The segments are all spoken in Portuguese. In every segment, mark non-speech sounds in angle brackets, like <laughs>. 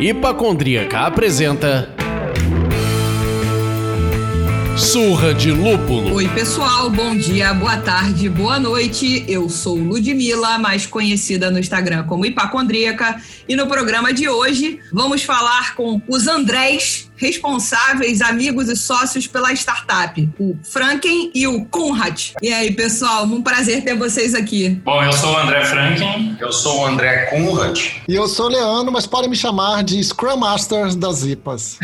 Hipacondríaca apresenta Surra de Lúpulo. Oi, pessoal, bom dia, boa tarde, boa noite. Eu sou Ludmilla, mais conhecida no Instagram como Hipacondríaca, e no programa de hoje vamos falar com os Andrés responsáveis, amigos e sócios pela startup, o Franken e o Conrad. E aí, pessoal, um prazer ter vocês aqui. Bom, eu sou o André Franken. Eu sou o André Conrad. E eu sou o Leandro, mas podem me chamar de Scrum Master das IPAs.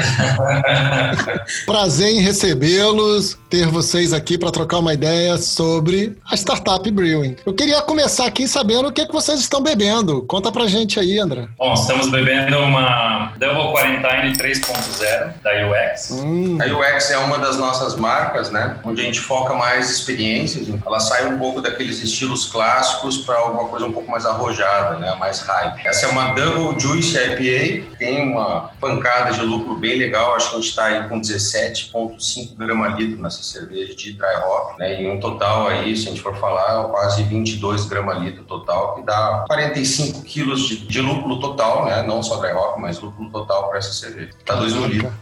<laughs> prazer em recebê-los, ter vocês aqui para trocar uma ideia sobre a startup Brewing. Eu queria começar aqui sabendo o que, é que vocês estão bebendo. Conta pra gente aí, André. Bom, estamos bebendo uma Double Quarantine 3.0 da UX. Hum. A UX é uma das nossas marcas, né? Onde a gente foca mais experiências. Ela sai um pouco daqueles estilos clássicos para alguma coisa um pouco mais arrojada, né? Mais hype. Essa é uma Double Juice IPA, tem uma pancada de lucro bem legal. Acho que a gente está aí com 17,5 grama litro nessa cerveja de dry hop, né? E um total aí, se a gente for falar, quase 22 grama litro total, que dá 45 quilos de, de lúpulo total, né? Não só dry hop, mas lúpulo total para essa cerveja. Tá 2 no litro.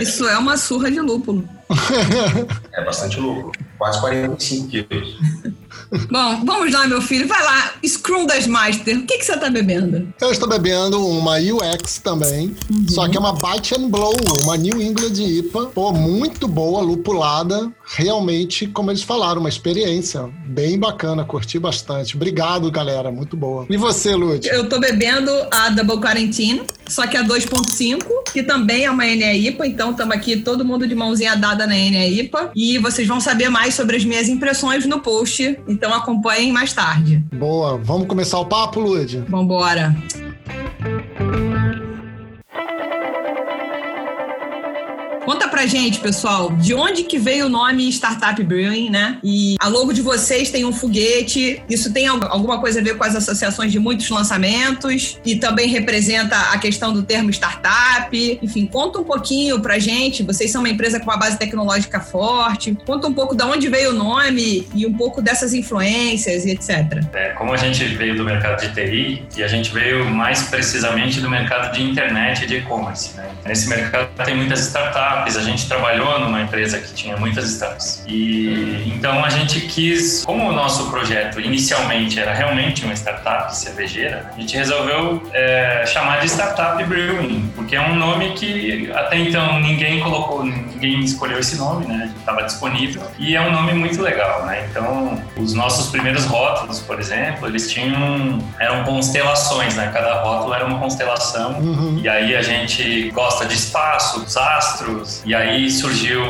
Isso é uma surra de lúpulo. É bastante lúpulo. Quase 45 quilos. <laughs> Bom, vamos lá, meu filho. Vai lá, Scrum das Master. O que, que você está bebendo? Eu estou bebendo uma UX também, uhum. só que é uma Bite and Blow, uma New England IPA. Pô, muito boa, lupulada. Realmente, como eles falaram, uma experiência bem bacana, curti bastante. Obrigado, galera, muito boa. E você, Lud? Eu estou bebendo a Double Quarantine, só que a 2.5, que também é uma NEIPA, então estamos aqui todo mundo de mãozinha dada na NEIPA. E vocês vão saber mais sobre as minhas impressões no post então acompanhem mais tarde. Boa. Vamos começar o papo, Lud? Vambora. Pra gente, pessoal, de onde que veio o nome Startup Brewing, né? E a logo de vocês tem um foguete. Isso tem alguma coisa a ver com as associações de muitos lançamentos e também representa a questão do termo startup. Enfim, conta um pouquinho pra gente. Vocês são uma empresa com uma base tecnológica forte. Conta um pouco de onde veio o nome e um pouco dessas influências e etc. É, como a gente veio do mercado de TI e a gente veio mais precisamente do mercado de internet e de e-commerce, né? Nesse mercado tem muitas startups a gente trabalhou numa empresa que tinha muitas startups. E então a gente quis, como o nosso projeto inicialmente era realmente uma startup cervejeira, a gente resolveu é, chamar de Startup Brewing, porque é um nome que até então ninguém colocou, ninguém escolheu esse nome, né? Estava disponível e é um nome muito legal, né? Então, os nossos primeiros rótulos, por exemplo, eles tinham eram constelações, né? Cada rótulo era uma constelação. Uhum. E aí a gente gosta de espaço, os astros. E aí surgiu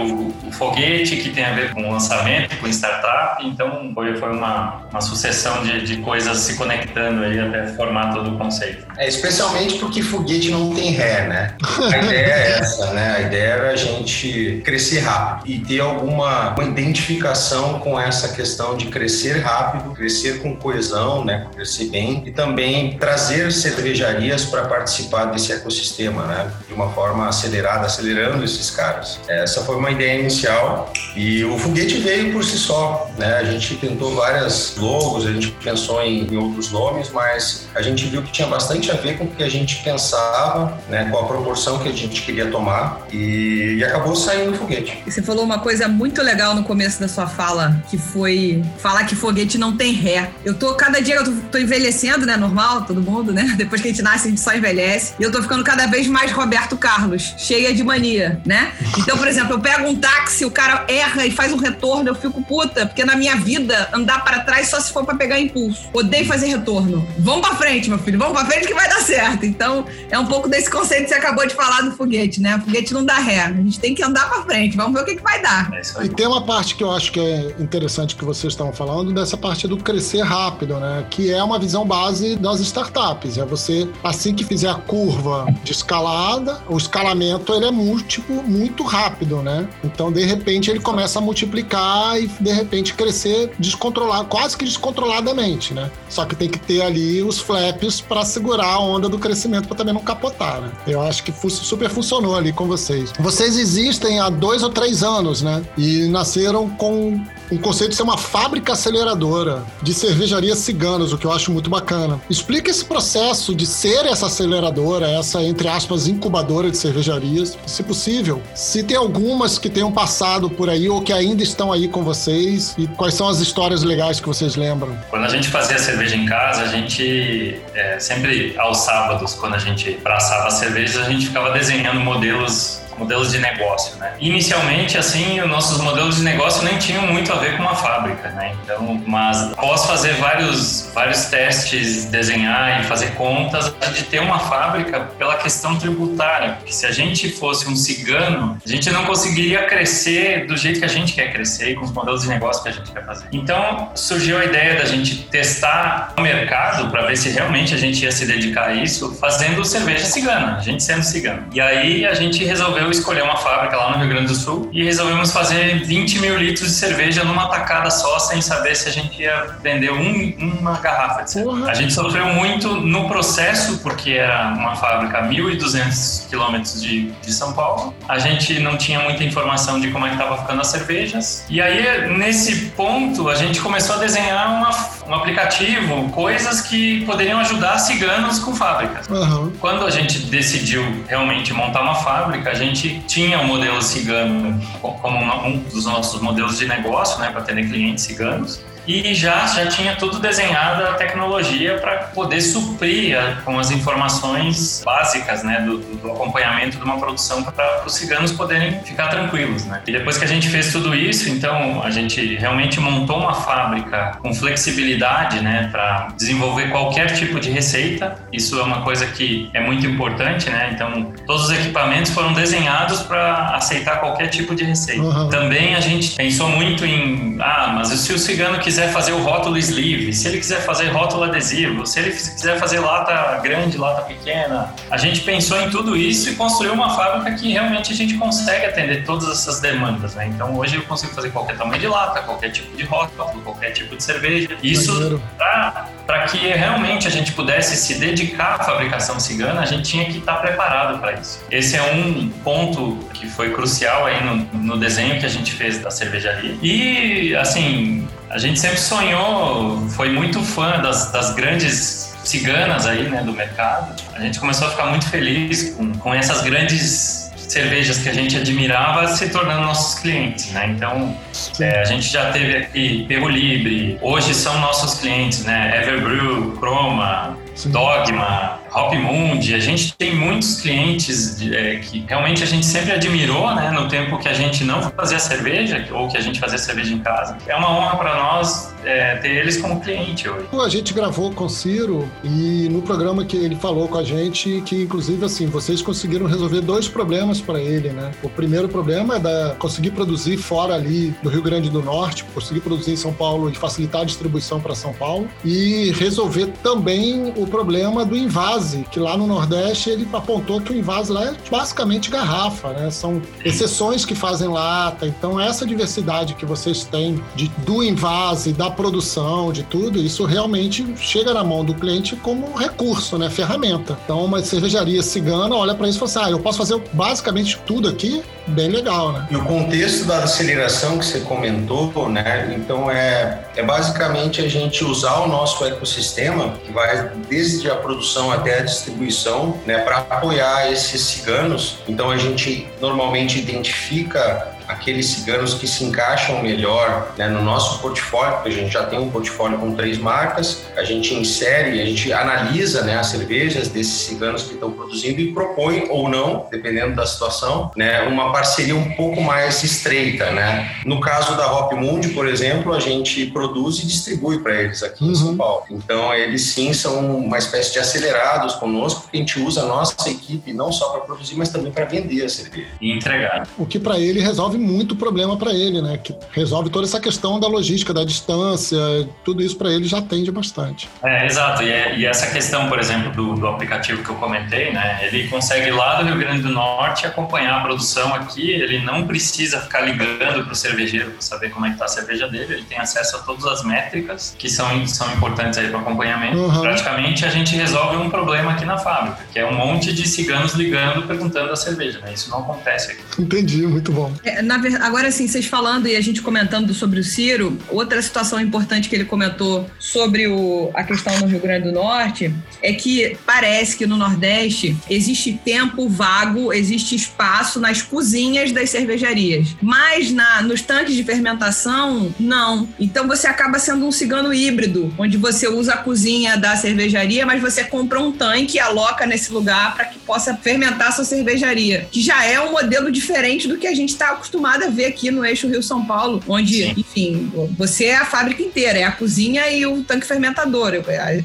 o foguete, que tem a ver com lançamento, com startup. Então foi, foi uma, uma sucessão de, de coisas se conectando aí até formar todo o conceito. É, especialmente porque foguete não tem ré, né? A ideia é essa, né? A ideia era a gente crescer rápido e ter alguma identificação com essa questão de crescer rápido, crescer com coesão, né? Crescer bem e também trazer cervejarias para participar desse ecossistema, né? De uma forma acelerada, acelerando esses caras. Essa foi uma ideia inicial e o foguete veio por si só, né? A gente tentou várias logos, a gente pensou em, em outros nomes, mas a gente viu que tinha bastante a ver com o que a gente pensava, né? Com a proporção que a gente queria tomar e, e acabou saindo o foguete. Você falou uma coisa muito legal no começo da sua fala, que foi falar que foguete não tem ré. Eu tô, cada dia eu tô, tô envelhecendo, né? Normal, todo mundo, né? <laughs> Depois que a gente nasce, a gente só envelhece. E eu tô ficando cada vez mais Roberto Carlos, cheia de mania né? Então, por exemplo, eu pego um táxi, o cara erra e faz um retorno, eu fico puta, porque na minha vida andar para trás só se for para pegar impulso. Odeio fazer retorno. Vamos para frente, meu filho, vamos para frente que vai dar certo. Então, é um pouco desse conceito que você acabou de falar do foguete, né? O foguete não dá ré. A gente tem que andar para frente. Vamos ver o que, que vai dar. É e tem uma parte que eu acho que é interessante que vocês estão falando, dessa parte do crescer rápido, né? Que é uma visão base das startups. É você, assim que fizer a curva de escalada, o escalamento ele é múltiplo muito muito rápido, né? Então, de repente, ele começa a multiplicar e, de repente, crescer descontrolado, quase que descontroladamente, né? Só que tem que ter ali os flaps para segurar a onda do crescimento para também não capotar, né? Eu acho que super funcionou ali com vocês. Vocês existem há dois ou três anos, né? E nasceram com um conceito de ser uma fábrica aceleradora de cervejarias ciganas, o que eu acho muito bacana. Explica esse processo de ser essa aceleradora, essa, entre aspas, incubadora de cervejarias, se possível. Se tem algumas que tenham passado por aí ou que ainda estão aí com vocês e quais são as histórias legais que vocês lembram. Quando a gente fazia cerveja em casa, a gente é, sempre aos sábados, quando a gente braçava cervejas, a gente ficava desenhando modelos modelos de negócio, né? Inicialmente, assim, os nossos modelos de negócio nem tinham muito a ver com uma fábrica, né? Então, mas após fazer vários, vários testes, desenhar e fazer contas, a gente ter uma fábrica pela questão tributária, porque se a gente fosse um cigano, a gente não conseguiria crescer do jeito que a gente quer crescer e com os modelos de negócio que a gente quer fazer. Então, surgiu a ideia da gente testar o mercado para ver se realmente a gente ia se dedicar a isso, fazendo cerveja cigana, a gente sendo cigano. E aí a gente resolveu escolher uma fábrica lá no Rio Grande do Sul e resolvemos fazer 20 mil litros de cerveja numa tacada só, sem saber se a gente ia vender um, uma garrafa de cerveja. A gente sofreu muito no processo, porque era uma fábrica a 1.200 quilômetros de, de São Paulo. A gente não tinha muita informação de como é que estava ficando as cervejas. E aí, nesse ponto, a gente começou a desenhar uma, um aplicativo, coisas que poderiam ajudar ciganos com fábricas. Uhum. Quando a gente decidiu realmente montar uma fábrica, a gente tinha o modelo cigano como um dos nossos modelos de negócio, né, para ter clientes ciganos e já, já tinha tudo desenhado a tecnologia para poder suprir a, com as informações básicas né, do, do acompanhamento de uma produção para os ciganos poderem ficar tranquilos. Né? E depois que a gente fez tudo isso, então a gente realmente montou uma fábrica com flexibilidade né, para desenvolver qualquer tipo de receita. Isso é uma coisa que é muito importante, né? Então todos os equipamentos foram desenhados para aceitar qualquer tipo de receita. Uhum. Também a gente pensou muito em, ah, mas se o cigano quiser quiser fazer o rótulo sleeve, se ele quiser fazer rótulo adesivo, se ele quiser fazer lata grande, lata pequena, a gente pensou em tudo isso e construiu uma fábrica que realmente a gente consegue atender todas essas demandas, né? Então hoje eu consigo fazer qualquer tamanho de lata, qualquer tipo de rótulo, qualquer tipo de cerveja. Isso para que realmente a gente pudesse se dedicar à fabricação cigana, a gente tinha que estar preparado para isso. Esse é um ponto que foi crucial aí no, no desenho que a gente fez da cervejaria. E assim, a gente sempre sonhou, foi muito fã das, das grandes ciganas aí, né, do mercado. A gente começou a ficar muito feliz com, com essas grandes cervejas que a gente admirava se tornando nossos clientes, né? Então, é, a gente já teve aqui Perro Libre, hoje são nossos clientes, né? Everbrew, Chroma, Sim. Dogma, Hop Mundi, a gente tem muitos clientes é, que realmente a gente sempre admirou, né, no tempo que a gente não fazia cerveja ou que a gente fazia cerveja em casa. É uma honra para nós é, ter eles como cliente hoje. A gente gravou com o Ciro e no programa que ele falou com a gente que, inclusive, assim, vocês conseguiram resolver dois problemas para ele, né? O primeiro problema é da conseguir produzir fora ali do Rio Grande do Norte, conseguir produzir em São Paulo e facilitar a distribuição para São Paulo e resolver também o problema do invase, que lá no Nordeste ele apontou que o invase lá é basicamente garrafa, né? São exceções que fazem lata. Então, essa diversidade que vocês têm de, do invase, da produção, de tudo, isso realmente chega na mão do cliente como recurso, né? Ferramenta. Então, uma cervejaria cigana olha para isso e fala assim: ah, eu posso fazer basicamente tudo aqui, bem legal, né? E o contexto da aceleração que você comentou, né? Então, é, é basicamente a gente usar o nosso ecossistema, que vai desde a produção até a distribuição, né, para apoiar esses ciganos. Então a gente normalmente identifica aqueles ciganos que se encaixam melhor né, no nosso portfólio, porque a gente já tem um portfólio com três marcas, a gente insere, a gente analisa né, as cervejas desses ciganos que estão produzindo e propõe ou não, dependendo da situação, né, uma parceria um pouco mais estreita. Né? No caso da Hop Mundi, por exemplo, a gente produz e distribui para eles aqui em São uhum. Paulo. Então, eles sim são uma espécie de acelerados conosco, porque a gente usa a nossa equipe não só para produzir, mas também para vender a cerveja. E entregar. O que para ele resolve resolve muito problema para ele, né? Que resolve toda essa questão da logística, da distância, tudo isso para ele já atende bastante. É, exato. E, é, e, essa questão, por exemplo, do, do, aplicativo que eu comentei, né? Ele consegue lá do Rio Grande do Norte acompanhar a produção aqui. Ele não precisa ficar ligando para o cervejeiro para saber como é que está a cerveja dele. Ele tem acesso a todas as métricas que são, são importantes aí para acompanhamento. Uhum. Praticamente a gente resolve um problema aqui na fábrica, que é um monte de ciganos ligando perguntando a cerveja. Né? Isso não acontece aqui. Entendi, muito bom. É, na, agora, assim, vocês falando e a gente comentando sobre o Ciro, outra situação importante que ele comentou sobre o, a questão no Rio Grande do Norte é que parece que no Nordeste existe tempo vago, existe espaço nas cozinhas das cervejarias. Mas na, nos tanques de fermentação, não. Então você acaba sendo um cigano híbrido, onde você usa a cozinha da cervejaria, mas você compra um tanque e aloca nesse lugar para que possa fermentar sua cervejaria. Que já é um modelo diferente do que a gente está acostumado a ver aqui no eixo Rio-São Paulo, onde, Sim. enfim, você é a fábrica inteira, é a cozinha e o tanque fermentador.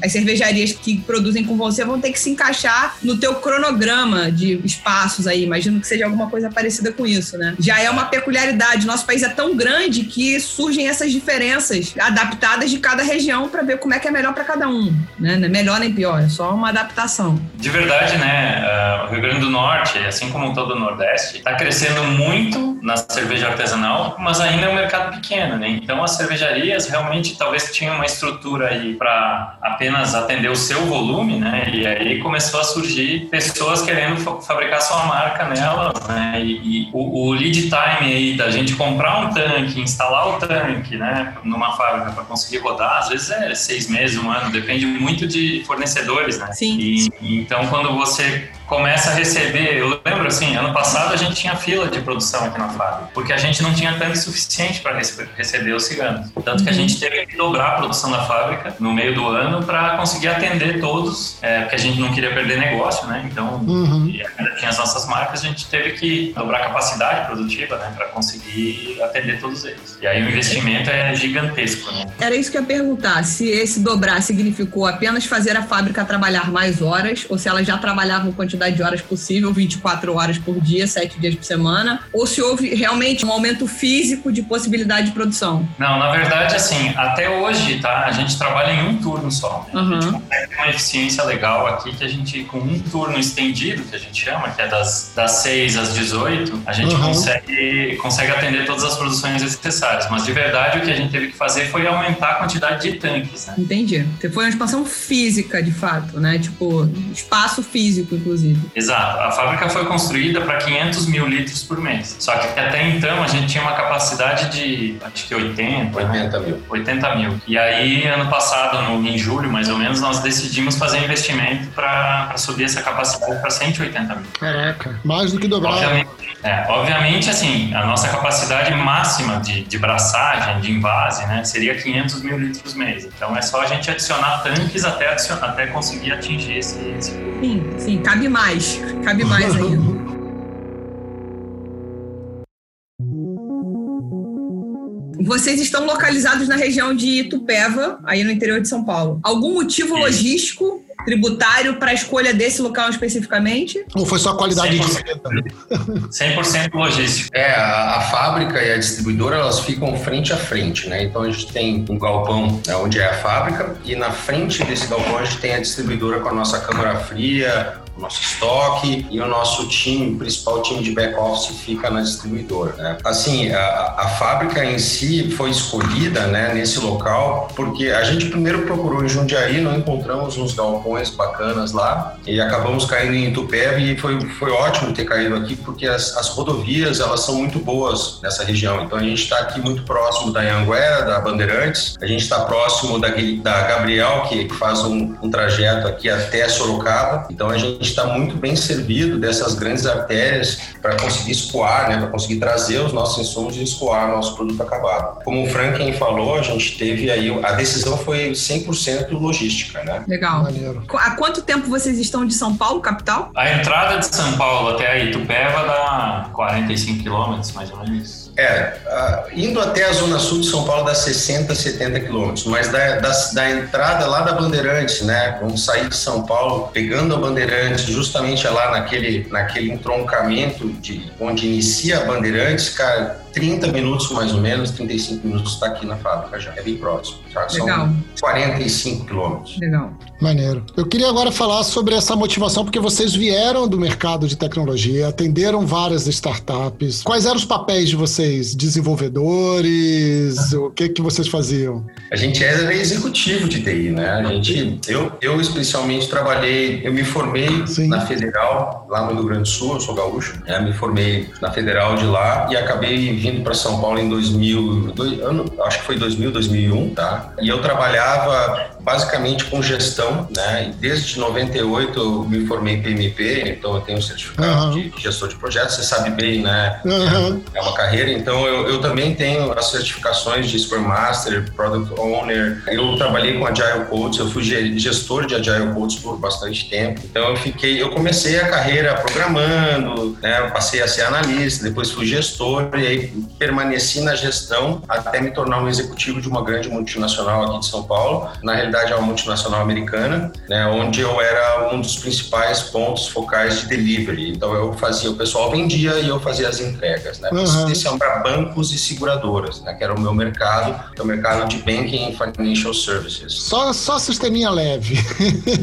As cervejarias que produzem com você vão ter que se encaixar no teu cronograma de espaços aí. Imagino que seja alguma coisa parecida com isso, né? Já é uma peculiaridade. Nosso país é tão grande que surgem essas diferenças adaptadas de cada região para ver como é que é melhor para cada um, né? Não é melhor nem pior, é só uma adaptação. De verdade, né? Uh, o Rio Grande do Norte, assim como todo o Nordeste, está crescendo muito na cerveja artesanal, mas ainda é um mercado pequeno, né? Então as cervejarias realmente talvez tinham uma estrutura aí para apenas atender o seu volume, né? E aí começou a surgir pessoas querendo fabricar sua marca nela, né? E, e o, o, lead time aí da gente comprar um tanque, instalar o tanque, né? Numa fábrica para conseguir rodar, às vezes é seis meses, um ano, depende muito de fornecedores, né? Sim. E, então quando você começa a receber. Eu lembro assim, ano passado a gente tinha fila de produção aqui na fábrica, porque a gente não tinha tanque suficiente para receber os ciganos. Tanto que a gente teve que dobrar a produção da fábrica no meio do ano para conseguir atender todos, é, porque a gente não queria perder negócio, né? Então, uhum. ainda tinha as nossas marcas, a gente teve que dobrar a capacidade produtiva, né, para conseguir atender todos eles. E aí o investimento é gigantesco, né? Era isso que eu ia perguntar, se esse dobrar significou apenas fazer a fábrica trabalhar mais horas ou se ela já trabalhava quantidade quantidade de horas possível, 24 horas por dia, 7 dias por semana, ou se houve realmente um aumento físico de possibilidade de produção? Não, na verdade, assim, até hoje, tá? A gente trabalha em um turno só. Uhum. A gente consegue uma eficiência legal aqui que a gente, com um turno estendido, que a gente chama, que é das, das 6 às 18, a gente uhum. consegue, consegue atender todas as produções necessárias. Mas de verdade, o que a gente teve que fazer foi aumentar a quantidade de tanques, né? Entendi. Foi uma expansão física, de fato, né? Tipo, espaço físico, inclusive inclusive. Exato. A fábrica foi construída para 500 mil litros por mês. Só que até então a gente tinha uma capacidade de, acho que 80. 80 mil. 80 mil. E aí, ano passado, no, em julho mais ou menos, nós decidimos fazer investimento para subir essa capacidade para 180 mil. Caraca, mais do que dobrar. Obviamente, é, obviamente, assim, a nossa capacidade máxima de, de braçagem, de invase, né, seria 500 mil litros mês. Então é só a gente adicionar tanques até, até conseguir atingir esse, esse. Sim, sim, cabe mais, cabe mais ainda. Vocês estão localizados na região de Itupeva, aí no interior de São Paulo. Algum motivo logístico tributário para a escolha desse local especificamente? Ou foi só a qualidade 100%, de 100% logístico. É, a, a, fábrica e a distribuidora elas ficam frente a frente, né? Então a gente tem um galpão né, onde é a fábrica e na frente desse galpão a gente tem a distribuidora com a nossa câmara fria, nosso estoque e o nosso time, o principal time de back-office fica na distribuidora. Né? Assim, a, a, fábrica em si foi escolhida né, nesse local porque a gente primeiro procurou em Jundiaí, não encontramos uns galpões bacanas lá e acabamos caindo em Itupeva e foi, foi ótimo ter caído aqui porque as, as rodovias elas são muito boas nessa região. Então a gente está aqui muito próximo da Anguera, da Bandeirantes, a gente está próximo da, da Gabriel, que, que faz um, um trajeto aqui até Sorocaba. Então a gente está muito bem servido dessas grandes artérias para conseguir escoar, né, para conseguir trazer os nossos insumos e escoar nosso produto acabado. Como o Franklin falou, a gente teve aí, a decisão foi 100% logística, né? Legal. Maneiro. Há quanto tempo vocês estão de São Paulo, capital? A entrada de São Paulo até a Itupeva dá 45 quilômetros, mais ou menos. É, indo até a zona sul de São Paulo dá 60, 70 quilômetros, mas da, da, da, entrada lá da Bandeirantes, né? Vamos sair de São Paulo, pegando a Bandeirantes, justamente lá naquele, naquele entroncamento de onde inicia a Bandeirantes, cara, 30 minutos mais ou menos, 35 minutos está aqui na fábrica já. É bem próximo. Tá? São Legal. 45 quilômetros. Legal. Maneiro. Eu queria agora falar sobre essa motivação, porque vocês vieram do mercado de tecnologia, atenderam várias startups. Quais eram os papéis de vocês? Desenvolvedores? O que que vocês faziam? A gente era executivo de TI, né? A gente, eu, eu especialmente trabalhei, eu me formei Sim. na Federal, lá no Rio Grande do Sul, eu sou gaúcho, né? me formei na Federal de lá e acabei vindo para São Paulo em 2000, dois, ano, acho que foi 2000, 2001, tá? E eu trabalhava basicamente com gestão, né? Desde 98 eu me formei em PMP, então eu tenho um certificado uhum. de gestor de projetos, você sabe bem, né? Uhum. É uma carreira, então eu, eu também tenho as certificações de Scrum Master, Product Owner. Eu trabalhei com Agile Codes, eu fui gestor de Agile Codes por bastante tempo. Então eu fiquei, eu comecei a carreira programando, né? Passei a ser analista, depois fui gestor e aí permaneci na gestão até me tornar um executivo de uma grande multinacional aqui de São Paulo. Na realidade, é uma multinacional americana, né, onde eu era um dos principais pontos focais de delivery. Então, eu fazia, o pessoal vendia e eu fazia as entregas, né, uhum. especialmente para bancos e seguradoras, né, que era o meu mercado, é o mercado de banking e financial services. Só, só sisteminha leve.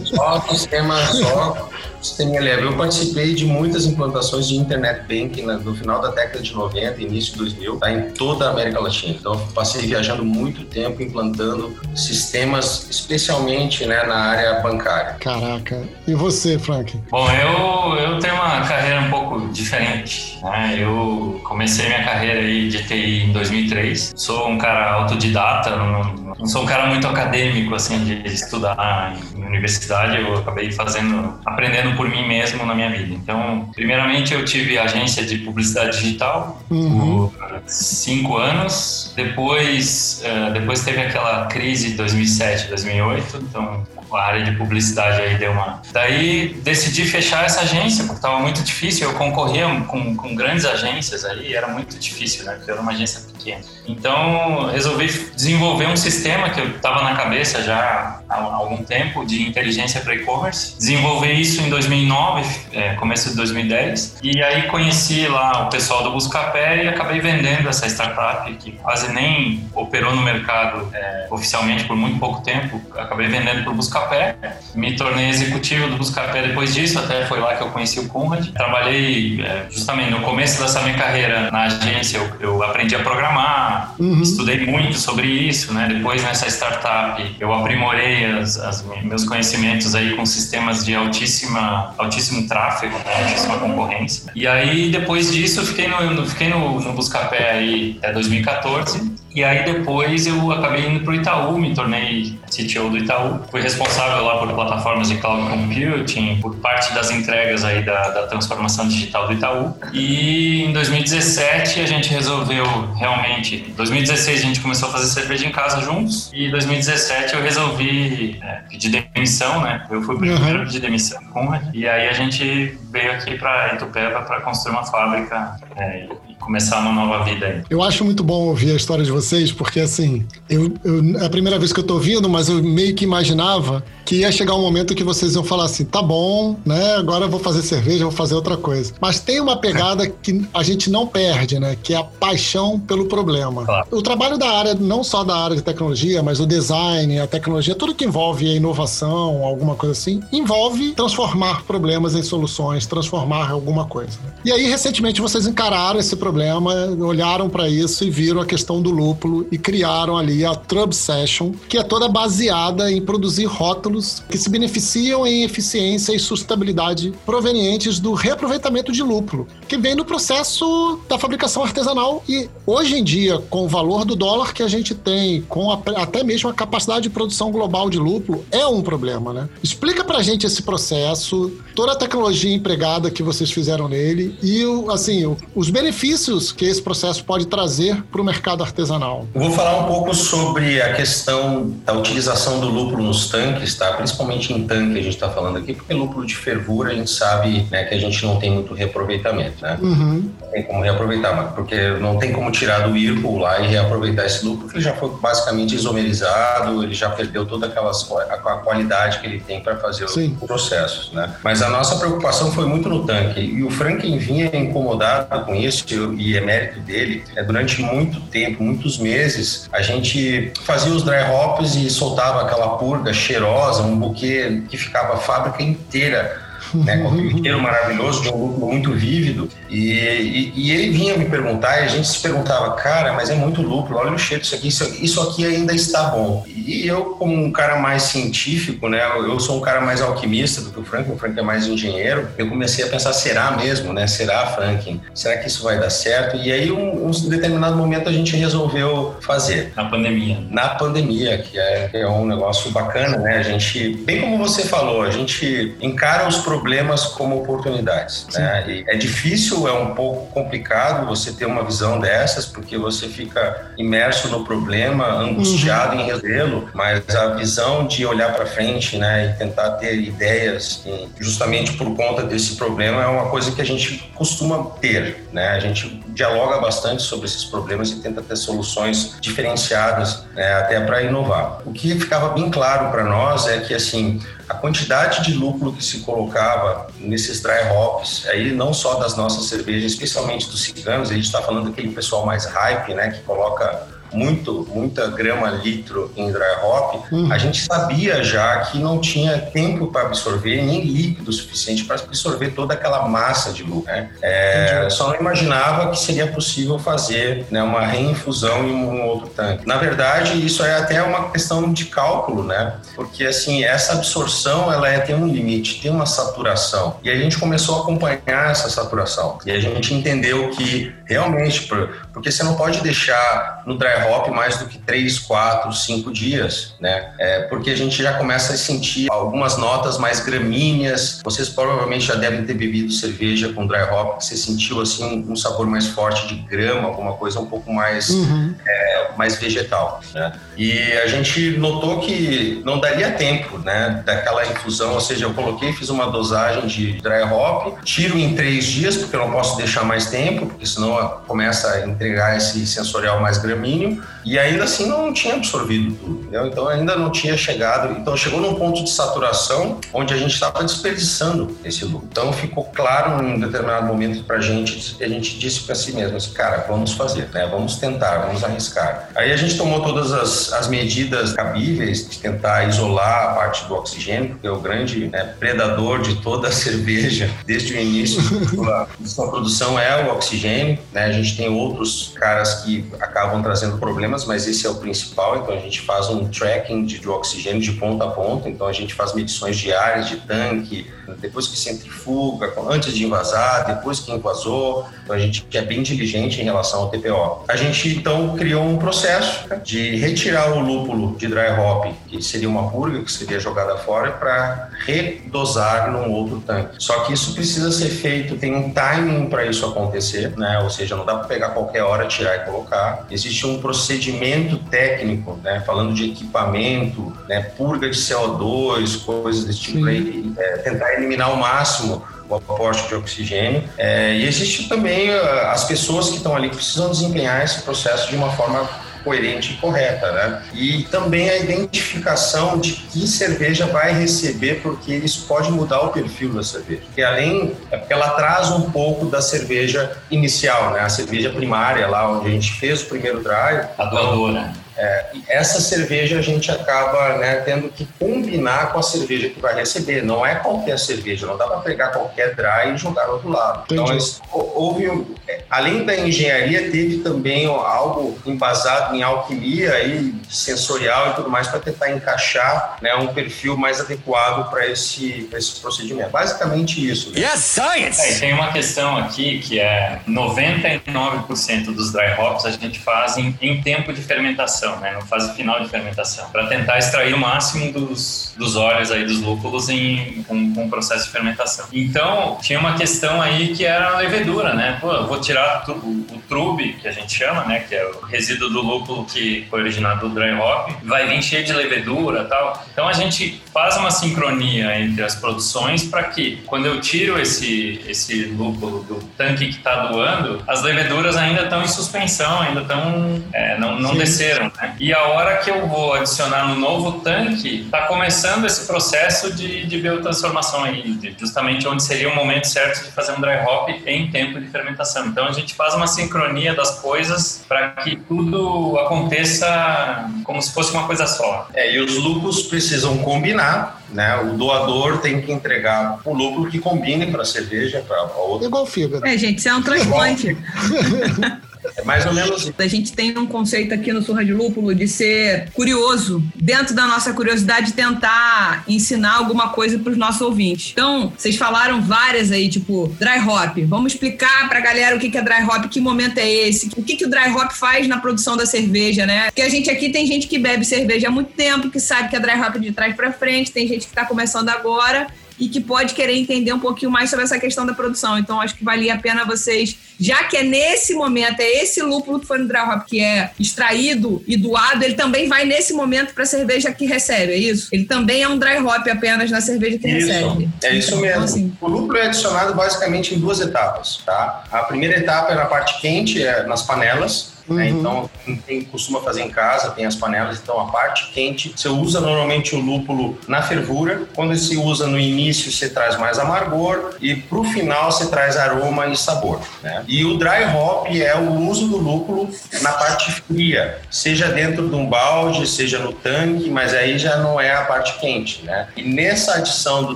Só sistema, só sisteminha leve. Eu participei de muitas implantações de internet banking no final da década de 90, início de 2000, tá, em toda a América Latina. Então, passei viajando muito tempo implantando sistemas, especialmente né, na área bancária. Caraca. E você, Frank? Bom, eu, eu tenho uma carreira um pouco diferente. Né? Eu comecei minha carreira aí de TI em 2003. Sou um cara autodidata, não, não sou um cara muito acadêmico, assim, de estudar em universidade. Eu acabei fazendo, aprendendo por mim mesmo na minha vida. Então, primeiramente eu tive agência de publicidade digital uhum. por cinco anos. Depois, uh, depois teve aquela crise de 2007, 2008. Então, a área de publicidade aí deu uma. Daí decidi fechar essa agência, porque estava muito difícil. Eu concorria com, com grandes agências aí, era muito difícil, né? Porque era uma agência pequena. Então resolvi desenvolver um sistema que eu estava na cabeça já há algum tempo de inteligência para e-commerce. Desenvolvi isso em 2009, é, começo de 2010. E aí conheci lá o pessoal do Buscapé e acabei vendendo essa startup que quase nem operou no mercado é, oficialmente por muito pouco tempo. Acabei vendendo para o Buscapé. Me tornei executivo do Buscapé depois disso, até foi lá que eu conheci o Conrad. Trabalhei é, justamente no começo dessa minha carreira na agência, eu, eu aprendi a programar, uhum. estudei muito sobre isso, né? Depois nessa startup eu aprimorei as, as, meus conhecimentos aí com sistemas de altíssima, altíssimo tráfego, né? altíssima concorrência. E aí depois disso eu fiquei no, fiquei no, no Buscapé aí até 2014 e aí depois eu acabei indo para o Itaú, me tornei CTO do Itaú. Fui responsável lá por plataformas de cloud computing, por parte das entregas aí da, da transformação digital do Itaú. E em 2017 a gente resolveu realmente... Em 2016 a gente começou a fazer cerveja em casa juntos. E em 2017 eu resolvi é, pedir demissão, né? Eu fui o primeiro uhum. pedir demissão com E aí a gente veio aqui para Itupeva para construir uma fábrica é, começar uma nova vida aí. Eu acho muito bom ouvir a história de vocês, porque assim, eu, eu, é a primeira vez que eu tô ouvindo, mas eu meio que imaginava que ia chegar um momento que vocês iam falar assim, tá bom, né? Agora eu vou fazer cerveja, vou fazer outra coisa. Mas tem uma pegada que a gente não perde, né? Que é a paixão pelo problema. Claro. O trabalho da área, não só da área de tecnologia, mas o design, a tecnologia, tudo que envolve a inovação, alguma coisa assim, envolve transformar problemas em soluções, transformar alguma coisa. Né? E aí, recentemente, vocês encararam esse problema problema, olharam para isso e viram a questão do lúpulo e criaram ali a Trub Session, que é toda baseada em produzir rótulos que se beneficiam em eficiência e sustentabilidade provenientes do reaproveitamento de lúpulo, que vem no processo da fabricação artesanal e hoje em dia, com o valor do dólar que a gente tem, com a, até mesmo a capacidade de produção global de lúpulo, é um problema, né? Explica pra gente esse processo, toda a tecnologia empregada que vocês fizeram nele e, assim, os benefícios que esse processo pode trazer para o mercado artesanal? Eu vou falar um pouco sobre a questão da utilização do lúpulo nos tanques, tá? Tá? Principalmente em tanque a gente está falando aqui, porque lúpulo de fervura a gente sabe né, que a gente não tem muito reaproveitamento, né? Uhum. Não tem como reaproveitar, porque não tem como tirar do whirlpool lá e reaproveitar esse lúpulo, porque ele já foi basicamente isomerizado, ele já perdeu toda aquelas, a, qualidade que ele tem para fazer Sim. os processos, né? Mas a nossa preocupação foi muito no tanque e o Franken vinha incomodado com isso e é mérito dele. É, durante muito tempo, muitos meses, a gente fazia os dry hops e soltava aquela purga cheirosa, um buquê que ficava a fábrica inteira né, com aquele cheiro maravilhoso de um lúpulo muito vívido. E, e, e, ele vinha me perguntar, e a gente se perguntava, cara, mas é muito lúpulo, olha o cheiro disso aqui, isso, isso aqui ainda está bom. E eu, como um cara mais científico, né, eu sou um cara mais alquimista do que o Frank, o Frank é mais engenheiro, eu comecei a pensar, será mesmo, né, será, Franklin? Será que isso vai dar certo? E aí, um, um determinado momento, a gente resolveu fazer. Na pandemia. Na pandemia, que é, que é um negócio bacana, né, a gente, bem como você falou, a gente encara os problemas problemas como oportunidades. Né? E é difícil, é um pouco complicado você ter uma visão dessas, porque você fica imerso no problema, angustiado uhum. em resolvê-lo, mas a visão de olhar para frente né, e tentar ter ideias, justamente por conta desse problema, é uma coisa que a gente costuma ter. Né? A gente dialoga bastante sobre esses problemas e tenta ter soluções diferenciadas né, até para inovar. O que ficava bem claro para nós é que assim a quantidade de lúpulo que se colocava nesses dry hops, aí não só das nossas cervejas, especialmente dos ciganos, a gente está falando daquele pessoal mais hype, né, que coloca muito, muita grama litro em dry hop, uhum. a gente sabia já que não tinha tempo para absorver nem líquido suficiente para absorver toda aquela massa de lúpulo. Né? É, só não imaginava que seria possível fazer né, uma reinfusão em um outro tanque. Na verdade, isso é até uma questão de cálculo, né? Porque assim essa absorção ela é, tem um limite, tem uma saturação. E a gente começou a acompanhar essa saturação e a gente entendeu que realmente, porque você não pode deixar no dry hop mais do que 3, 4, 5 dias, né? É, porque a gente já começa a sentir algumas notas mais gramíneas. Vocês provavelmente já devem ter bebido cerveja com dry hop, que você sentiu assim um sabor mais forte de grama, alguma coisa um pouco mais, uhum. é, mais vegetal, né? E a gente notou que não daria tempo, né, daquela infusão, ou seja, eu coloquei, fiz uma dosagem de dry hop, tiro em três dias, porque eu não posso deixar mais tempo, porque senão começa a entregar esse sensorial mais gramíneo, e ainda assim não tinha absorvido tudo, entendeu? Então ainda não tinha chegado, então chegou num ponto de saturação onde a gente estava desperdiçando esse lucro. Então ficou claro em um determinado momento para a gente, a gente disse para si mesmo, assim, cara, vamos fazer, né? Vamos tentar, vamos arriscar. Aí a gente tomou todas as, as medidas cabíveis de tentar isolar a parte do oxigênio, porque é o grande né, predador de toda a <laughs> cerveja desde o início <laughs> sua produção é o oxigênio, né? A gente tem outros caras que acabam trazendo problemas, mas esse é o principal. Então a gente faz um tracking de, de oxigênio de ponta a ponta. Então a gente faz medições diárias de tanque, depois que centrifuga, antes de invasar, depois que invasou. Então a gente é bem diligente em relação ao TPO. A gente então criou um processo de retirar o lúpulo de dry hop, que seria uma purga que seria jogada fora, para redosar num outro tanque. Só que isso precisa ser feito, tem um timing para isso acontecer, né? Ou seja, não dá para pegar qualquer hora, tirar e colocar. Existe um procedimento técnico, né? Falando de equipamento, né? Purga de CO2, coisas desse tipo, aí, é, tentar eliminar ao máximo o aporte de oxigênio. É, e existe também uh, as pessoas que estão ali que precisam desempenhar esse processo de uma forma coerente e correta, né? E também a identificação de que cerveja vai receber, porque isso pode mudar o perfil da cerveja. Porque além, é porque ela traz um pouco da cerveja inicial, né? A cerveja primária, lá onde a gente fez o primeiro dry. A doadora. É, essa cerveja a gente acaba né, tendo que combinar com a cerveja que vai receber. Não é qualquer cerveja, não dá para pegar qualquer dry e jogar do outro lado. Então, Entendi. Então, houve, é, além da engenharia, teve também algo embasado em alquimia e sensorial e tudo mais para tentar encaixar né, um perfil mais adequado para esse, esse procedimento. Basicamente isso. Né? Yes, science! É, tem uma questão aqui que é 99% dos dry hops a gente faz em, em tempo de fermentação fermentação, né, no fase final de fermentação, para tentar extrair o máximo dos, dos óleos aí dos lúpulos em, com, com o processo de fermentação. Então, tinha uma questão aí que era a levedura, né? Pô, eu vou tirar o, o trube, que a gente chama, né, que é o resíduo do lúpulo lúpulo que foi originado do dry hop, vai vir cheio de levedura tal. Então a gente faz uma sincronia entre as produções para que quando eu tiro esse, esse lúpulo do tanque que está doando, as leveduras ainda estão em suspensão, ainda estão é, não, não desceram. Né? E a hora que eu vou adicionar no novo tanque, está começando esse processo de, de biotransformação aí, de, justamente onde seria o momento certo de fazer um dry hop em tempo de fermentação. Então a gente faz uma sincronia das coisas para que tudo aconteça como se fosse uma coisa só. É, e os lúpulos precisam combinar, né? O doador tem que entregar o lúpulo que combine para a cerveja, para outra. Igual fígado. É, gente, isso é um transplante. <laughs> É mais ou menos. A gente tem um conceito aqui no Surra de Lúpulo de ser curioso, dentro da nossa curiosidade, tentar ensinar alguma coisa para os nossos ouvintes. Então, vocês falaram várias aí, tipo, dry hop. Vamos explicar para a galera o que é dry hop, que momento é esse, o que, que o dry hop faz na produção da cerveja, né? Porque a gente aqui tem gente que bebe cerveja há muito tempo, que sabe que é dry hop de trás para frente, tem gente que está começando agora e que pode querer entender um pouquinho mais sobre essa questão da produção. Então, acho que valia a pena vocês, já que é nesse momento, é esse lúpulo que foi no dry hop que é extraído e doado, ele também vai nesse momento para a cerveja que recebe, é isso? Ele também é um dry hop apenas na cerveja que Isso, recebe. é isso Então, mesmo. assim, O lúpulo é adicionado basicamente em duas etapas, tá? A primeira etapa é na parte quente, é nas panelas, né? Uhum. Então, quem costuma fazer em casa, tem as panelas, então a parte quente, você usa normalmente o lúpulo na fervura. Quando se usa no início, você traz mais amargor e pro final você traz aroma e sabor, né? E o dry hop é o uso do lúpulo na parte fria, seja dentro de um balde, seja no tanque, mas aí já não é a parte quente, né? E nessa adição do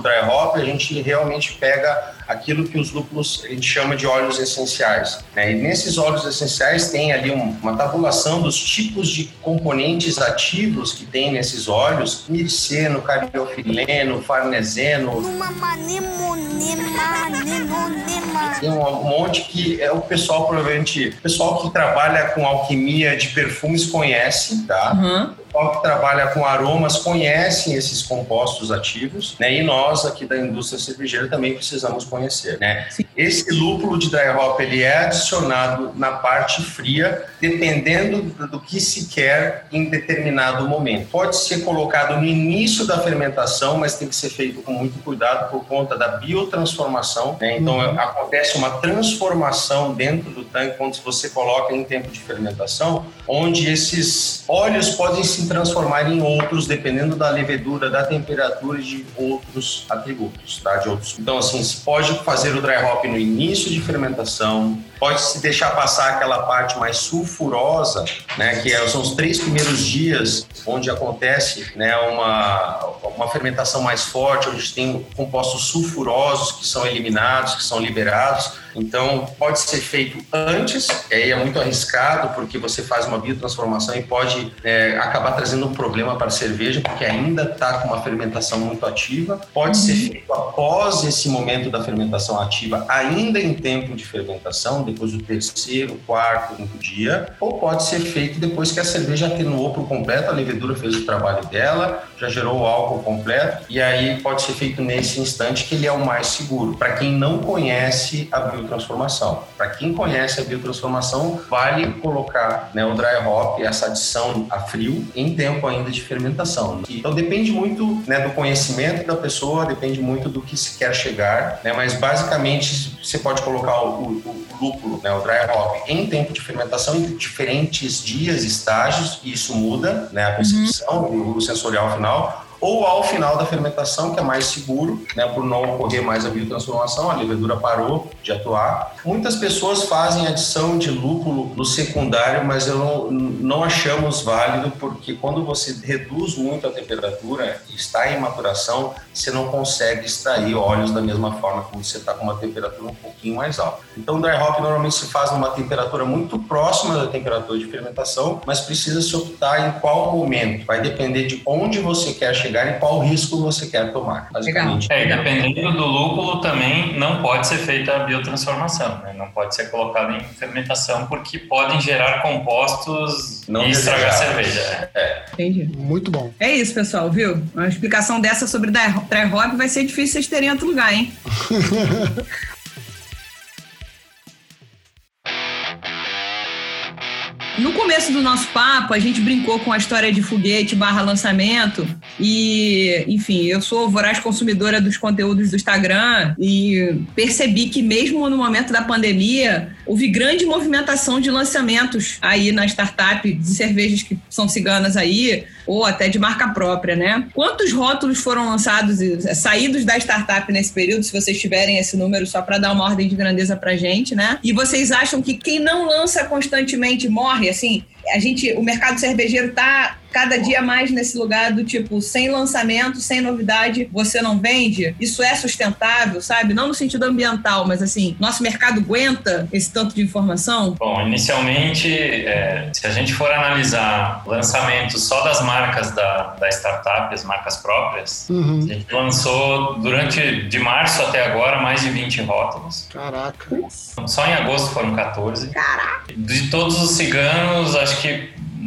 dry hop, a gente realmente pega aquilo que os lúpulos a gente chama de óleos essenciais. Né? E nesses óleos essenciais tem ali um- uma tabulação dos tipos de componentes ativos que tem nesses óleos: mirceno, cariofileno, farneseno, tem um, um monte que é o pessoal provavelmente, o pessoal que trabalha com alquimia de perfumes conhece, tá? uhum. O pessoal que trabalha com aromas conhecem esses compostos ativos, né? E nós aqui da indústria cervejeira também precisamos conhecer, né? Esse lúpulo de dry hop ele é adicionado na parte fria, dependendo do- que se quer em determinado momento. Pode ser colocado no início da fermentação, mas tem que ser feito com muito cuidado por conta da biotransformação. Né? Então acontece uma transformação dentro do tanque quando você coloca em tempo de fermentação, onde esses óleos podem se transformar em outros, dependendo da levedura, da temperatura e de outros atributos, tá? De outros. Então, assim, se pode fazer o dry hop no início de fermentação, pode se deixar passar aquela parte mais sulfurosa, né? Que é- são os três primeiros dias onde acontece, né? Uma uma fermentação mais forte, onde tem compostos sulfurosos que são eliminados, que são liberados. Então, pode ser feito antes, e aí é muito arriscado, porque você faz uma biotransformação e pode é, acabar trazendo um problema para a cerveja, porque ainda está com uma fermentação muito ativa. Pode ser feito após esse momento da fermentação ativa, ainda em tempo de fermentação, depois do terceiro, quarto, quinto dia, ou pode ser feito depois que a cerveja atenuou por completo, a levedura fez o trabalho dela, já gerou o álcool completo, e aí pode ser feito nesse instante que ele é o mais seguro. Para quem não conhece a biotransformação, para quem conhece a biotransformação, vale colocar né, o dry hop, essa adição a frio, em tempo ainda de fermentação. Então depende muito né, do conhecimento da pessoa, depende muito do que se quer chegar, né, mas basicamente você pode colocar o, o- o lúpulo, né, o dry hop, em tempo de fermentação em diferentes dias, estágios, e isso muda né, a percepção, o, o sensorial final, ou ao final da fermentação, que é mais seguro, né, por não ocorrer mais a biotransformação, a levedura parou de atuar. Muitas pessoas fazem adição de lúpulo no secundário, mas eu não, não achamos válido, porque quando você reduz muito a temperatura e está em maturação, você não consegue extrair óleos da mesma forma como você está com uma temperatura um pouquinho mais alta. Então, o dry hop normalmente se faz numa temperatura muito próxima da temperatura de fermentação, mas precisa se optar em qual momento. Vai depender de onde você quer chegar e qual risco você quer tomar. Basicamente. É, e dependendo do lúpulo também não pode ser feita a biotransformação, né? não pode ser colocado em fermentação porque podem gerar compostos Não e estragar a cerveja. Entendi. Muito bom. É isso, pessoal, viu? Uma explicação dessa sobre dry dry hop vai ser difícil vocês terem em outro lugar, hein? <laughs> no começo do nosso papo, a gente brincou com a história de foguete barra lançamento. E, enfim, eu sou voraz consumidora dos conteúdos do Instagram. E percebi que mesmo no momento da pandemia, houve grande movimentação de lançamentos aí na startup de cervejas que são ciganas aí, ou até de marca própria, né? Quantos rótulos foram lançados e é, saídos da startup nesse período, se vocês tiverem esse número só para dar uma ordem de grandeza pra gente, né? E vocês acham que quem não lança constantemente morre, assim? A gente, o mercado cervejeiro tá cada dia mais nesse lugar do tipo, sem lançamento, sem novidade, você não vende? Isso é sustentável, sabe? Não no sentido ambiental, mas assim, nosso mercado aguenta esse tanto de informação? Bom, inicialmente, é, se a gente for analisar lançamentos só das marcas da, da startup, as marcas próprias, uhum. a gente lançou durante de março até agora mais de 20 rótulos. Caraca. Só em agosto foram 14. Caraca. De todos os ciganos, acho que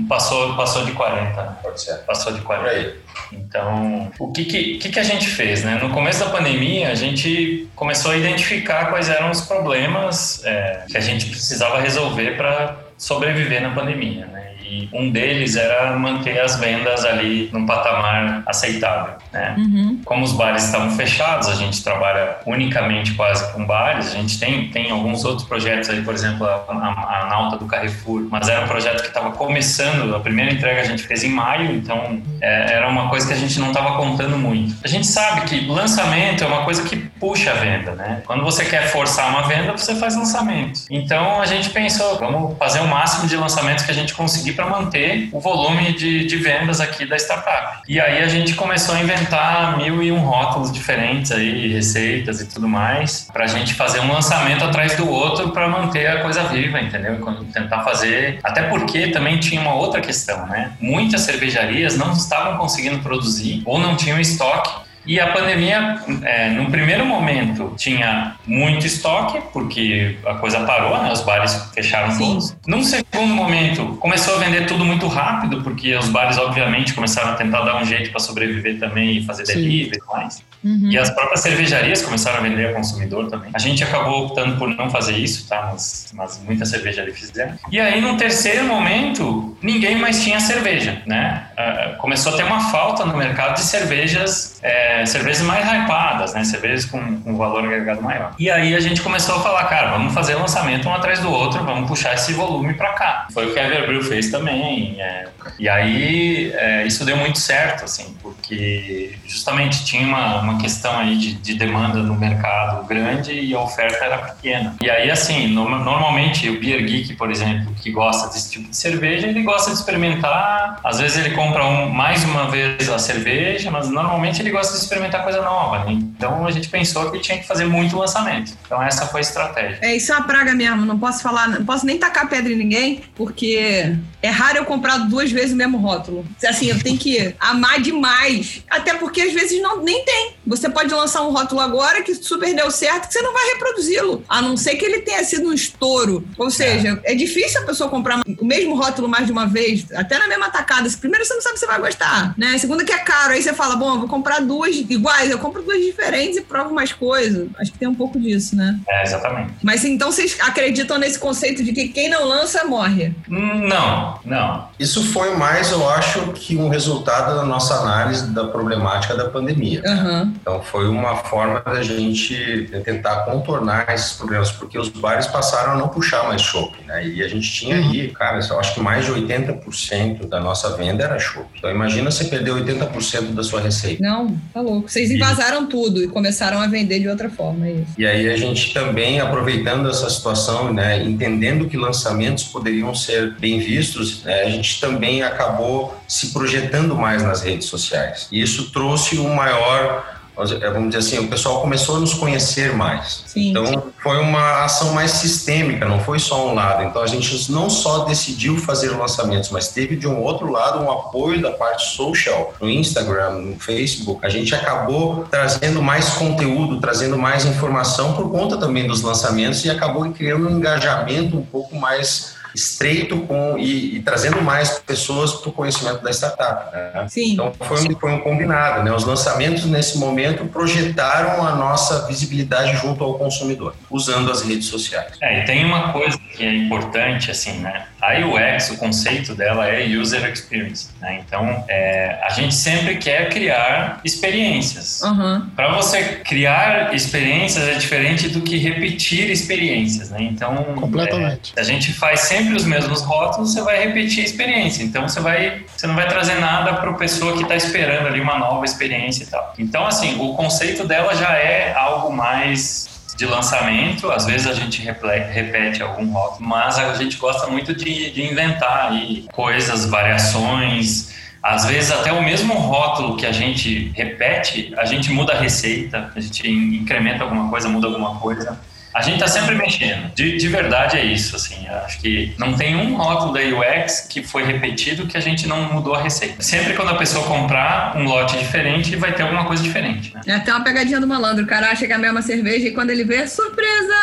Passou, passou de 40. Pode ser. Passou de 40. Então, o que, que, que, a gente fez? Né? No começo da pandemia, a gente começou a identificar quais eram os problemas é, que a gente precisava resolver para sobreviver na pandemia. Né? E um deles era manter as vendas ali num patamar aceitável. Né? Uhum. Como os bares estavam fechados, a gente trabalha unicamente quase com bares. A gente tem, tem alguns outros projetos aí, por exemplo, a, a, a Nauta do Carrefour, mas era um projeto que estava começando. A primeira entrega a gente fez em maio, então é, era uma coisa que a gente não estava contando muito. A gente sabe que lançamento é uma coisa que puxa a venda, né? Quando você quer forçar uma venda, você faz lançamento. Então a gente pensou, vamos fazer o máximo de lançamentos que a gente conseguir para manter o volume de, de vendas aqui da startup. E aí a gente começou a inventar mil e um rótulos diferentes aí, receitas e tudo mais, para a gente fazer um lançamento atrás do outro para manter a coisa viva, entendeu? Tentar fazer. Até porque também tinha uma outra questão, né? Muitas cervejarias não estavam conseguindo produzir ou não tinham estoque e a pandemia, é, no primeiro momento, tinha muito estoque, porque a coisa parou, né? os bares fecharam Sim. todos. Num segundo momento, começou a vender tudo muito rápido, porque os bares, obviamente, começaram a tentar dar um jeito para sobreviver também e fazer delivery e mais. Uhum. E as próprias cervejarias começaram a vender a consumidor também. A gente acabou optando por não fazer isso, tá? Mas, mas muitas cervejarias fizeram. E aí, no terceiro momento, ninguém mais tinha cerveja, né? Uh, começou a ter uma falta no mercado de cervejas, é, cervejas mais hypadas, né? Cervejas com, com valor agregado maior. E aí a gente começou a falar, cara, vamos fazer lançamento um atrás do outro, vamos puxar esse volume para cá. Foi o que a Everbrew fez também. É, e aí é, isso deu muito certo, assim, porque justamente tinha uma, uma questão aí de, de, demanda no mercado grande e a oferta era pequena. E aí, assim, no, normalmente o Beer Geek, por exemplo, que gosta desse tipo de cerveja, ele gosta de experimentar. Às vezes ele compra um, mais uma vez a cerveja, mas normalmente ele gosta de experimentar coisa nova. Né? Então a gente pensou que tinha que fazer muito lançamento. Então essa foi a estratégia. É, isso é uma praga mesmo. Não posso falar, não posso nem tacar pedra em ninguém, porque é raro eu comprar duas vezes o mesmo rótulo. Assim, eu tenho que amar demais. Até porque às vezes não, nem tem. Você pode lançar um rótulo agora que super deu certo, que você não vai reproduzi-lo. A não ser que ele tenha sido um estouro. Ou seja, é, é difícil a pessoa comprar o mesmo rótulo mais de uma vez, até na mesma tacada. Primeiro, você não sabe se vai gostar, né? Segundo, que é caro. Aí você fala, bom, eu vou comprar duas iguais, eu compro duas diferentes e provo mais coisas. Acho que tem um pouco disso, né? É, exatamente. Mas então vocês acreditam nesse conceito de que quem não lança morre? Não, não. Isso foi mais, eu acho, que um resultado da nossa análise da problemática da pandemia. Uhum. Então foi uma forma da gente tentar contornar esses problemas, porque os bares passaram a não puxar mais shopping, né? E a gente tinha uhum. aí, cara, eu acho que mais de 80% da nossa venda era shopping. Então imagina você perder 80% da sua receita. Não, tá louco. Vocês invasaram e... tudo e começaram a vender de outra forma, é isso. E aí a gente também, aproveitando essa situação, né, entendendo que lançamentos poderiam ser bem vistos, né, a gente também acabou se projetando mais nas redes sociais. E isso trouxe um maior é, vamos dizer assim, o pessoal começou a nos conhecer mais. Sim. Então, foi uma ação mais sistêmica, não foi só um lado. Então, a gente não só decidiu fazer lançamentos, mas teve de um outro lado um apoio da parte social, no Instagram, no Facebook. A gente acabou trazendo mais conteúdo, trazendo mais informação por conta também dos lançamentos e acabou criando um engajamento um pouco mais estreito com e, e trazendo mais pessoas para o conhecimento da startup. Né? Sim. Então foi um, foi um combinado. Né? Os lançamentos nesse momento projetaram a nossa visibilidade junto ao consumidor, usando as redes sociais. É, e tem uma coisa que é importante, assim, né? A UX, o conceito dela é User Experience. Né? Então, é, a gente sempre quer criar experiências. Uhum. Para você criar experiências é diferente do que repetir experiências. Né? Então, Completamente. é, a gente faz sempre os mesmos rótulos, você vai repetir a experiência. Então, você, vai, você não vai trazer nada para a pessoa que está esperando ali uma nova experiência e tal. Então, assim, o conceito dela já é algo mais de lançamento, às vezes a gente repete algum rótulo, mas a gente gosta muito de, de inventar aí coisas, variações, às vezes até o mesmo rótulo que a gente repete, a gente muda a receita, a gente incrementa alguma coisa, muda alguma coisa. A gente está sempre mexendo. De, de verdade é isso, assim. Acho que não tem um rótulo da UX que foi repetido que a gente não mudou a receita. Sempre quando a pessoa comprar um lote diferente, vai ter alguma coisa diferente. Né? É até uma pegadinha do malandro. O cara acha que é a mesma cerveja e quando ele vê, surpresa!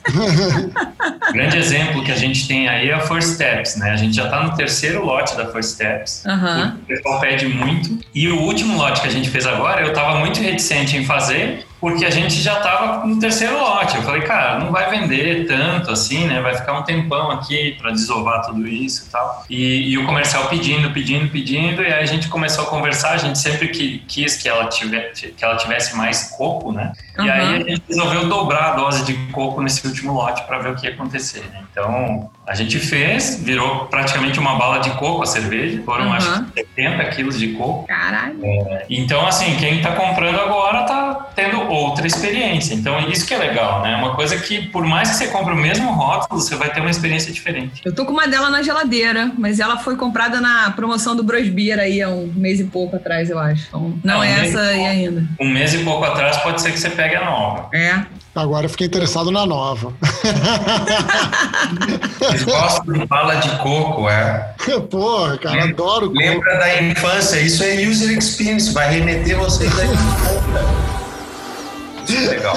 <laughs> grande exemplo que a gente tem aí é a First Steps, né? A gente já está no terceiro lote da First Steps. Uhum. O pessoal pede muito. E o último lote que a gente fez agora, eu estava muito reticente em fazer, porque a gente já estava no terceiro lote. Eu falei, cara, não vai vender tanto assim, né? Vai ficar um tempão aqui para desovar tudo isso e tal. E, e, o comercial pedindo, pedindo, pedindo, e aí a gente começou a conversar. A gente sempre que, quis que ela, tivesse, que ela tivesse mais coco, né? Uhum. E aí a gente resolveu dobrar a dose de coco nesse último lote para ver o que ia acontecer. Né? Então a gente fez, virou praticamente uma bala de coco a cerveja. Foram uhum. acho que 70 quilos de coco. Caralho. É, então, assim, quem está comprando agora está tendo outra experiência. Então, isso que é legal, né? Uma coisa que, por mais que você compre o mesmo rótulo, você vai ter uma experiência diferente. Eu tô com uma dela na geladeira, mas ela foi comprada na promoção do Brosbeer aí há um mês e pouco atrás, eu acho. Então, não, não é essa aí ainda. Um mês e pouco atrás pode ser que você pegue a nova. É. Agora eu fiquei interessado na nova. <laughs> Eles gostam de bala de coco, é? Porra, cara, lembra, adoro coco. Lembra da infância, isso é user experience, vai remeter vocês aí. Isso é legal.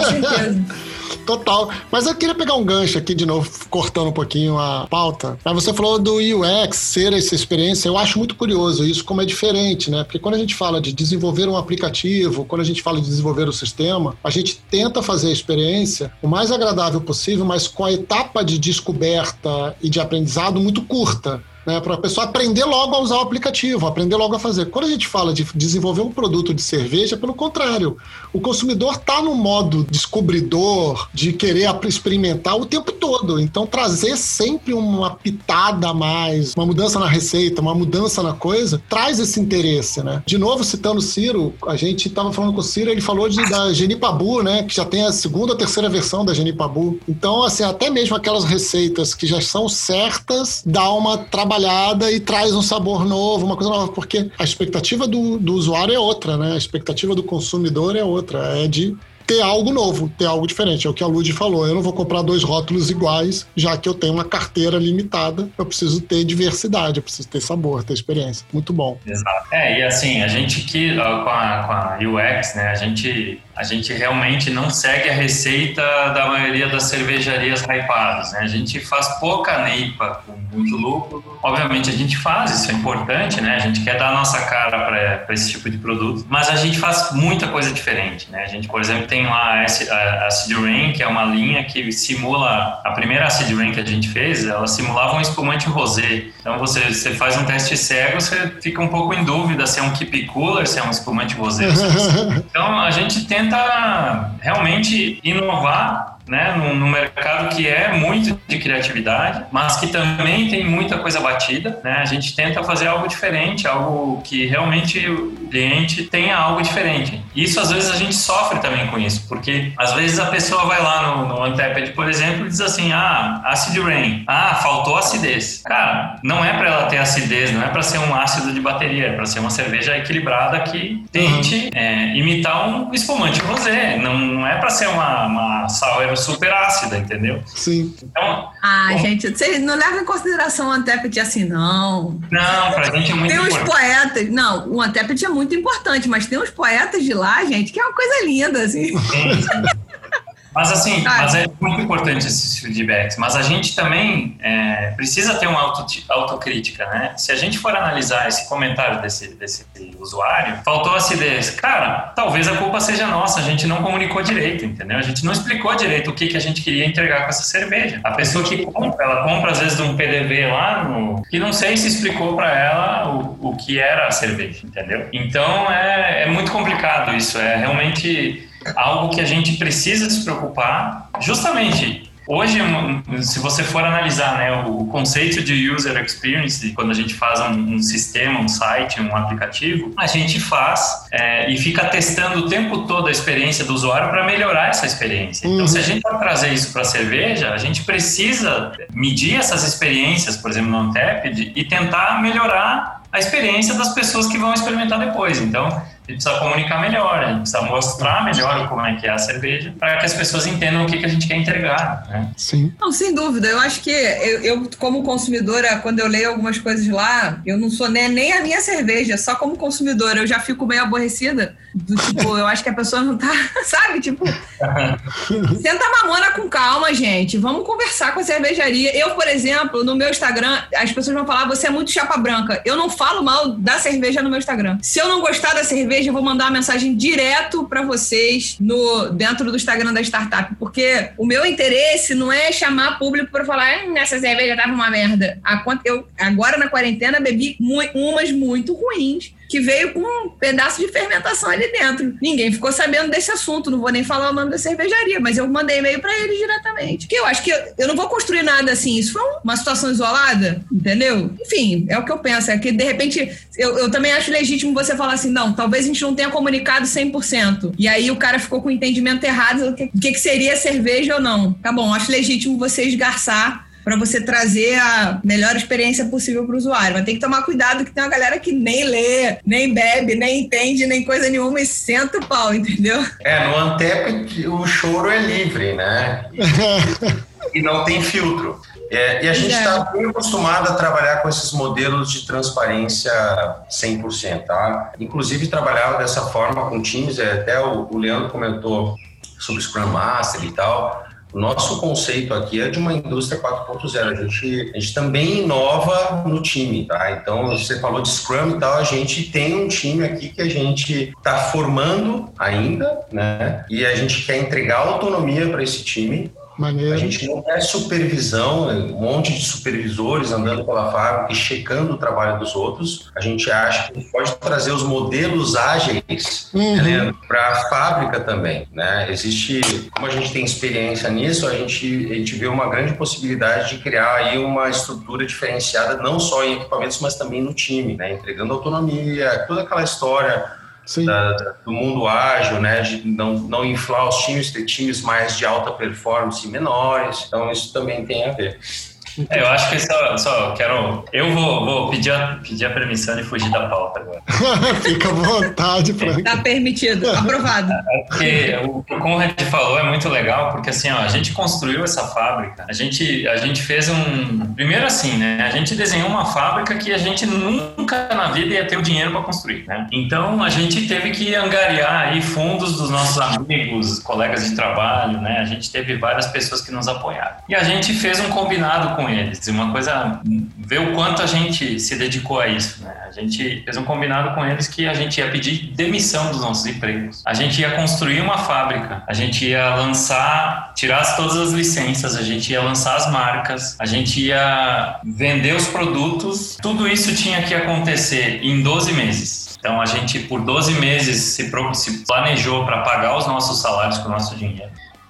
Total. Mas eu queria pegar um gancho aqui de novo, cortando um pouquinho a pauta. Mas você falou do UX ser essa experiência. Eu acho muito curioso isso, como é diferente, né? Porque quando a gente fala de desenvolver um aplicativo, quando a gente fala de desenvolver o sistema, a gente tenta fazer a experiência o mais agradável possível, mas com a etapa de descoberta e de aprendizado muito curta né, para a pessoa aprender logo a usar o aplicativo, aprender logo a fazer. Quando a gente fala de desenvolver um produto de cerveja, pelo contrário, o consumidor está no modo descobridor, de querer experimentar o tempo todo. Então, trazer sempre uma pitada a mais, uma mudança na receita, uma mudança na coisa, traz esse interesse, né? De novo, citando o Ciro, a gente estava falando com o Ciro, ele falou de, da Genipabu, né, que já tem a segunda ou terceira versão da Genipabu. Então, assim, até mesmo aquelas receitas que já são certas, dá uma trabalhada trabalhada e traz um sabor novo, uma coisa nova, porque a expectativa do, do usuário é outra, né? A expectativa do consumidor é outra, é de ter algo novo, ter algo diferente. É o que a Lud falou. Eu não vou comprar dois rótulos iguais, já que eu tenho uma carteira limitada. Eu preciso ter diversidade, eu preciso ter sabor, ter experiência. Muito bom. Exato. É, e assim, a gente que, com a, com a UX, né, a gente a gente realmente não segue a receita da maioria das cervejarias hypadas, né? A gente faz pouca neipa com muito lúpulo. Obviamente a gente faz, isso é importante, né? A gente quer dar a nossa cara para esse tipo de produto, mas a gente faz muita coisa diferente, né? A gente, por exemplo, tem lá a Acid Rain, que é uma linha que simula a primeira Acid Rain que a gente fez, ela simulava um espumante rosé. Então você, você faz um teste cego, você fica um pouco em dúvida se é um keep cooler, se é um espumante rosé. <laughs> então a gente tenta tenta realmente inovar né, no, no, mercado que é muito de criatividade, mas que também tem muita coisa batida. Né? A gente tenta fazer algo diferente, algo que realmente o cliente tenha algo diferente. Isso às vezes a gente sofre também com isso, porque às vezes a pessoa vai lá no, no Untapped, por exemplo, e diz assim: ah, acid rain, ah, faltou acidez. Cara, não é para ela ter acidez, não é para ser um ácido de bateria, é para ser uma cerveja equilibrada que tente uhum. é, imitar um espumante rosé. Não, não é para ser uma, uma sour super ácida, entendeu? Sim. Então. Ah, bom, gente, vocês não levam em consideração o Antepet assim, não. Não, pra gente é muito Tem uns poetas. Não, o Antepet é muito importante, mas tem uns poetas de lá, gente, que é uma coisa linda, assim. Sim, sim. Mas assim, ah, mas é muito importante esses feedbacks. Mas a gente também é, precisa ter uma auto, autocrítica, né? Se a gente for analisar esse comentário desse, desse usuário, faltou acidez. Cara, talvez a culpa seja nossa, a gente não comunicou direito, entendeu? A gente não explicou direito o que, que a gente queria entregar com essa cerveja. A pessoa que compra, ela compra às vezes de um PDV lá, no, que não sei se explicou para ela o, o que era a cerveja, entendeu? Então é, é muito complicado isso, é realmente algo que a gente precisa se preocupar, justamente Hoje, se você for analisar né, o conceito de user experience, quando a gente faz um, um sistema, um site, um aplicativo, a gente faz é, e fica testando o tempo todo a experiência do usuário para melhorar essa experiência. Então, se a uhum. gente vai trazer isso para a cerveja, a gente precisa medir essas experiências, por exemplo, no Untapped, e tentar melhorar a experiência das pessoas que vão experimentar depois. Então, gente precisa comunicar melhor, a gente precisa mostrar melhor como é que é a cerveja, para que as pessoas entendam o que, que a gente quer entregar. Né? Sim. Não, sem dúvida. Eu acho que eu, eu, como consumidora, quando eu leio algumas coisas lá, eu não sou nem, nem a minha cerveja, só como consumidora, eu já fico meio aborrecida. Do tipo, eu acho que a pessoa não tá, <laughs> sabe? Tipo, <laughs> senta a mamona com calma, gente. Vamos conversar com a cervejaria. Eu, por exemplo, no meu Instagram, as pessoas vão falar, você é muito chapa branca. Eu não falo mal da cerveja no meu Instagram. Se eu não gostar da cerveja, eu vou mandar uma mensagem direto para vocês no dentro do Instagram da startup, porque o meu interesse não é chamar público para falar, hum, essa cerveja tava uma merda. Eu agora na quarentena bebi umas muito ruins que veio com um pedaço de fermentação ali dentro. Ninguém ficou sabendo desse assunto, não vou nem falar o nome da cervejaria, mas eu mandei e-mail para eles diretamente. Que eu acho que eu, eu, não vou construir nada assim, isso foi uma situação isolada, entendeu? Enfim, é o que eu penso, é que de repente eu, eu também acho legítimo você falar assim, não, talvez a gente não tenha comunicado 100%. E aí o cara ficou com o entendimento errado do que, que, que seria cerveja ou não. Tá bom, acho legítimo você esgarçar para você trazer a melhor experiência possível para o usuário. Mas tem que tomar cuidado que tem uma galera que nem lê, nem bebe, nem entende, nem coisa nenhuma e senta o pau, entendeu? É, no Antep o choro é livre, né? e não tem filtro. É, e a gente está bem acostumado a trabalhar com esses modelos de transparência 100%, tá? Inclusive, trabalhava dessa forma com times, é, até o, o Leandro comentou sobre Scrum Master e tal. O nosso conceito aqui é de uma indústria 4.0. A gente, a gente também inova no time, tá? Então, você falou de Scrum e tal, a gente tem um time aqui que a gente está formando ainda, né? E a gente quer entregar autonomia para esse time Maneiro. A gente não quer supervisão, um monte de supervisores andando pela fábrica e checando o trabalho dos outros. A gente acha que pode trazer os modelos ágeis uhum. né, para a fábrica também. Né? Existe, como a gente tem experiência nisso, a gente, a gente vê uma grande possibilidade de criar aí uma estrutura diferenciada, não só em equipamentos, mas também no time, né? entregando autonomia, toda aquela história da, do mundo ágil, né, de não, não inflar os times, ter times mais de alta performance menores. Então, isso também tem a ver. É, eu acho que só, só quero. Eu vou, vou pedir, a, pedir a permissão de fugir da pauta agora. <laughs> Fica à vontade, Frank. Tá permitido, aprovado. É porque o que o Conrad falou é muito legal, porque assim, ó, a gente construiu essa fábrica, a gente, a gente fez um. Primeiro assim, né? A gente desenhou uma fábrica que a gente nunca na vida ia ter o dinheiro para construir, né? Então a gente teve que angariar aí fundos dos nossos amigos, colegas de trabalho, né? A gente teve várias pessoas que nos apoiaram. E a gente fez um combinado com com eles. E uma coisa, ver o quanto a gente se dedicou a isso. Né? A gente fez um combinado com eles que a gente ia pedir demissão dos nossos empregos. A gente ia construir uma fábrica, a gente ia lançar, tirar todas as licenças, a gente ia lançar as marcas, a gente ia vender os produtos. Tudo isso tinha que acontecer em 12 meses. Então a gente, por 12 meses, se, planejou para pagar os nossos salários com o nosso dinheiro.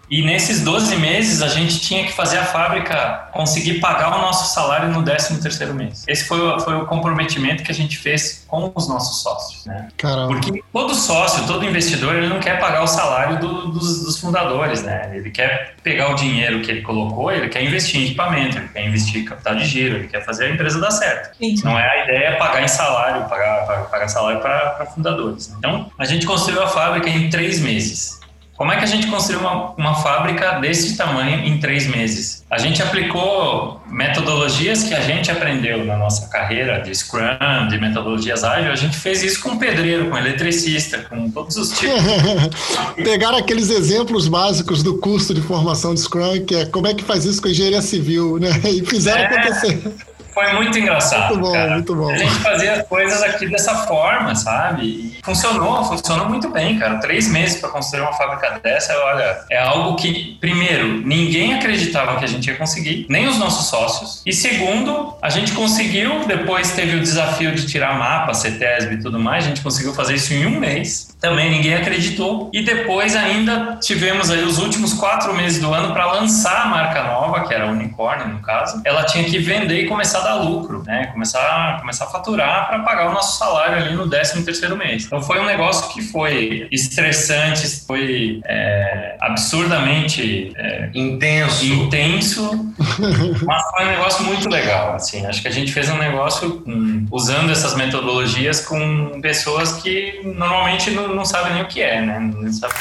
E nesses 12 meses a gente tinha que fazer a fábrica conseguir pagar o nosso salário no 13 terceiro mês. Esse foi o, foi o comprometimento que a gente fez com os nossos sócios. Né? Porque todo sócio, todo investidor, ele não quer pagar o salário do, dos, dos, fundadores. Né? Ele quer pegar o dinheiro que ele colocou, ele quer investir em equipamento, ele quer investir em capital de giro, ele quer fazer a empresa dar certo. Sim. Não é a ideia pagar em salário, pagar, pagar, pagar salário para fundadores. Então, a gente construiu a fábrica em três meses. Como é que a gente construiu uma, uma fábrica desse tamanho em três meses? A gente aplicou metodologias que a gente aprendeu na nossa carreira de Scrum, de metodologias ágeis. A gente fez isso com pedreiro, com eletricista, com todos os tipos. <laughs> Pegaram aqueles exemplos básicos do curso de formação de Scrum, que é como é que faz isso com engenharia civil, né? E fizeram é... acontecer. Foi muito engraçado. Muito bom, cara. muito bom. A gente fazia as coisas aqui dessa forma, sabe? E funcionou, funcionou muito bem, cara. Três meses para construir uma fábrica dessa, olha, é algo que, primeiro, ninguém acreditava que a gente ia conseguir, nem os nossos sócios. E segundo, a gente conseguiu, depois teve o desafio de tirar mapa, CETESB e tudo mais, a gente conseguiu fazer isso em um mês. Também ninguém acreditou. E depois ainda tivemos aí os últimos quatro meses do ano para lançar a marca nova, que era a Unicórnio, no caso. Ela tinha que vender e começar dar lucro, né? Começar, começar a faturar para pagar o nosso salário ali no 13 terceiro mês. Então foi um negócio que foi estressante, foi é, absurdamente é, intenso, intenso, <laughs> mas foi um negócio muito legal. Assim, acho que a gente fez um negócio um, usando essas metodologias com pessoas que normalmente não, não sabem nem o que é, né? Não sabem.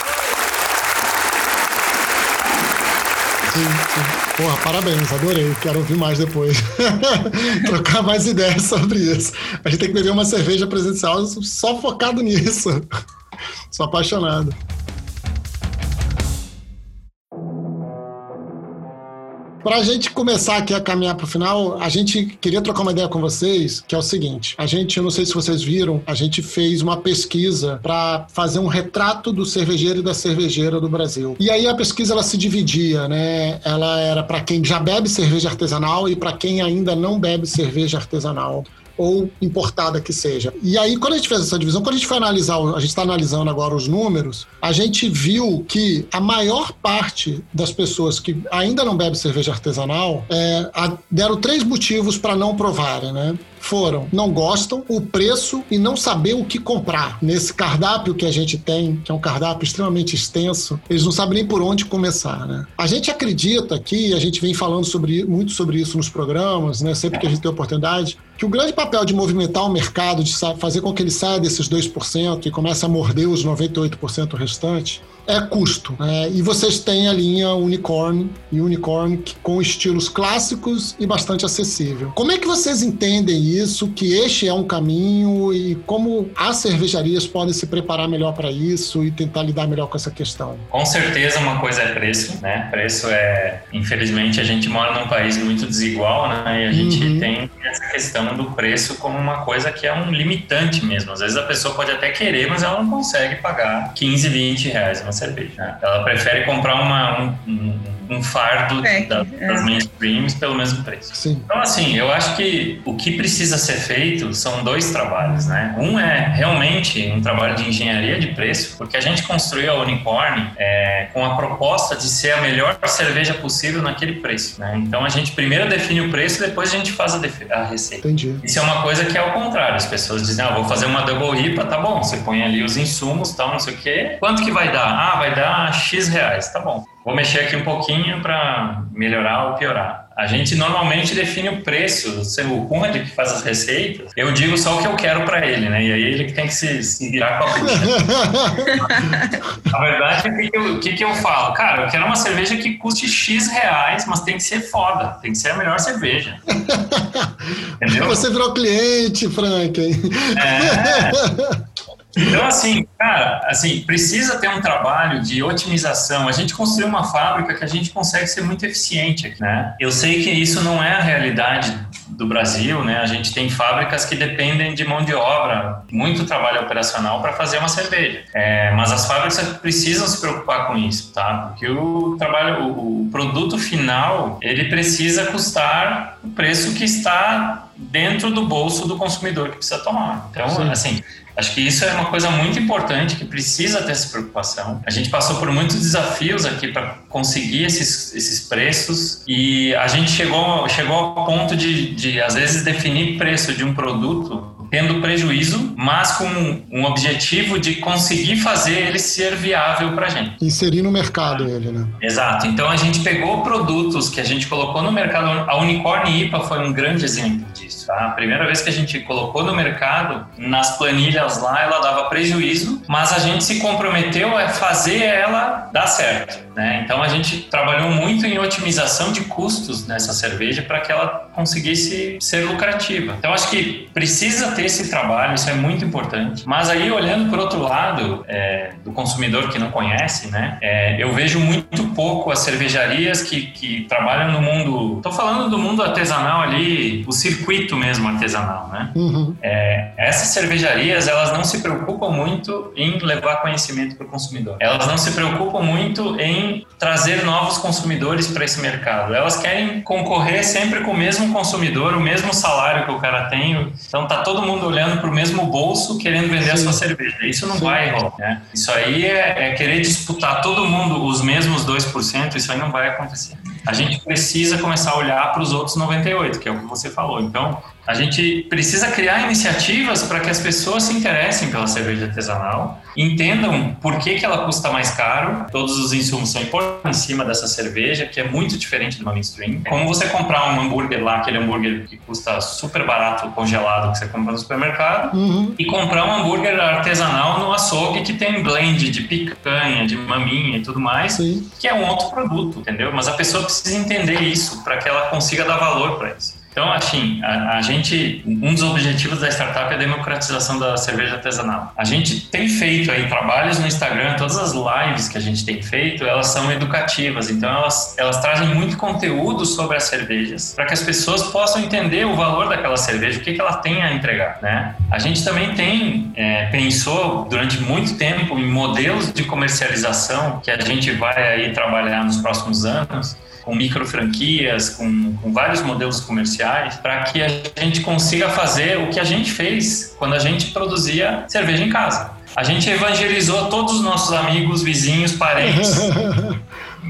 Sim, sim. Porra, parabéns, adorei. Quero ouvir mais depois. <laughs> Trocar mais ideias sobre isso. A gente tem que beber uma cerveja presencial só focado nisso. Sou apaixonado. Para a gente começar aqui a caminhar para o final, a gente queria trocar uma ideia com vocês, que é o seguinte: a gente, eu não sei se vocês viram, a gente fez uma pesquisa para fazer um retrato do cervejeiro e da cervejeira do Brasil. E aí a pesquisa ela se dividia, né? Ela era para quem já bebe cerveja artesanal e para quem ainda não bebe cerveja artesanal ou importada que seja. E aí, quando a gente fez essa divisão, quando a gente foi analisar, a gente está analisando agora os números, a gente viu que a maior parte das pessoas que ainda não bebe cerveja artesanal é, deram três motivos para não provarem, né? foram não gostam, o preço e não saber o que comprar. Nesse cardápio que a gente tem, que é um cardápio extremamente extenso, eles não sabem nem por onde começar, né? A gente acredita aqui, a gente vem falando sobre, muito sobre isso nos programas, né? Sempre que a gente tem oportunidade, que o grande papel de movimentar o mercado, de fazer com que ele saia desses 2% e comece a morder os 98% restantes, é custo. Né? E vocês têm a linha Unicorn e Unicorn com estilos clássicos e bastante acessível. Como é que vocês entendem isso, que este é um caminho e como as cervejarias podem se preparar melhor para isso e tentar lidar melhor com essa questão? Com certeza uma coisa é preço, né? Preço é, infelizmente, a gente mora num país muito desigual, né? E a gente uhum. tem essa questão do preço como uma coisa que é um limitante mesmo. Às vezes a pessoa pode até querer, mas ela não consegue pagar 15, 20 reais cerveja. Ela prefere comprar uma, um, um, um fardo é, da, é. das mainstreams pelo mesmo preço. Sim. Então, assim, eu acho que o que precisa ser feito são dois trabalhos, né? Um é realmente um trabalho de engenharia de preço, porque a gente construiu a Unicorn é, com a proposta de ser a melhor cerveja possível naquele preço, né? Então, a gente primeiro define o preço, depois a gente faz a, a receita. Entendi. Isso é uma coisa que é ao contrário. As pessoas dizem, ah, vou fazer uma double IPA, tá bom. Você põe ali os insumos, tal, não sei o quê. Quanto que vai dar? Ah, vai dar X reais, tá bom. Vou mexer aqui um pouquinho para melhorar ou piorar. A gente normalmente define o preço, o Conrad que faz as receitas, eu digo só o que eu quero para ele, né? E aí ele tem que se, se virar com a <laughs> Na verdade, o que, que, eu, que, que eu falo? Cara, eu quero uma cerveja que custe X reais, mas tem que ser foda, tem que ser a melhor cerveja. <laughs> Entendeu? Você virou cliente, Frank. É. <laughs> Então, assim, cara, assim, precisa ter um trabalho de otimização. A gente construiu uma fábrica que a gente consegue ser muito eficiente aqui, né? Eu sei que isso não é a realidade do Brasil, né? A gente tem fábricas que dependem de mão de obra, muito trabalho operacional para fazer uma cerveja. É, mas as fábricas precisam se preocupar com isso, tá? Porque o trabalho, o, produto final, ele precisa custar o preço que está dentro do bolso do consumidor que precisa tomar. Então, Sim. assim, Acho que isso é uma coisa muito importante que precisa ter essa preocupação. A gente passou por muitos desafios aqui para conseguir esses, esses preços e a gente chegou, chegou ao ponto de, de, às vezes, definir preço de um produto tendo prejuízo, mas com um objetivo de conseguir fazer ele ser viável para a gente. Inserir no mercado ele, né? Exato. Então a gente pegou produtos que a gente colocou no mercado. A Unicorn IPA foi um grande exemplo disso. Tá? A primeira vez que a gente colocou no mercado, nas planilhas lá, ela dava prejuízo, mas a gente se comprometeu a fazer ela dar certo. Né? Então a gente trabalhou muito em otimização de custos nessa cerveja para que ela conseguisse ser lucrativa. Então acho que precisa ter esse trabalho, isso é muito importante. Mas aí olhando por outro lado é, do consumidor que não conhece, né? É, eu vejo muito pouco as cervejarias que, que trabalham no mundo. Estou falando do mundo artesanal ali, o circuito mesmo artesanal, né? Uhum. É, essas cervejarias elas não se preocupam muito em levar conhecimento para o consumidor. Elas não se preocupam muito em trazer novos consumidores para esse mercado. Elas querem concorrer sempre com o mesmo consumidor, o mesmo salário que o cara tem. Então tá todo mundo olhando para o mesmo bolso querendo vender Sim. a sua cerveja. Isso não Sim. vai rolar. Né? Isso aí é, é querer disputar todo mundo os mesmos 2%, isso aí não vai acontecer. A gente precisa começar a olhar para os outros 98, que é o que você falou. Então, a gente precisa criar iniciativas para que as pessoas se interessem pela cerveja artesanal, entendam por que, que ela custa mais caro, todos os insumos são importantes em cima dessa cerveja, que é muito diferente de uma mainstream. Como você comprar um hambúrguer lá, aquele hambúrguer que custa super barato, congelado, que você compra no supermercado, uhum. e comprar um hambúrguer artesanal no açougue que tem blend de picanha, de maminha e tudo mais, Sim. que é um outro produto, entendeu? Mas a pessoa precisa entender isso para que ela consiga dar valor para isso. Então, assim, a, a, gente, um dos objetivos da startup é a democratização da cerveja artesanal. A gente tem feito aí trabalhos no Instagram, todas as lives que a gente tem feito, elas são educativas, então elas, elas trazem muito conteúdo sobre as cervejas, para que as pessoas possam entender o valor daquela cerveja, o que, que ela tem a entregar, né? A gente também tem, é, pensou durante muito tempo em modelos de comercialização que a gente vai aí trabalhar nos próximos anos, com micro franquias, com, com vários modelos comerciais, para que a gente consiga fazer o que a gente fez quando a gente produzia cerveja em casa. A gente evangelizou todos os nossos amigos, vizinhos, parentes <laughs>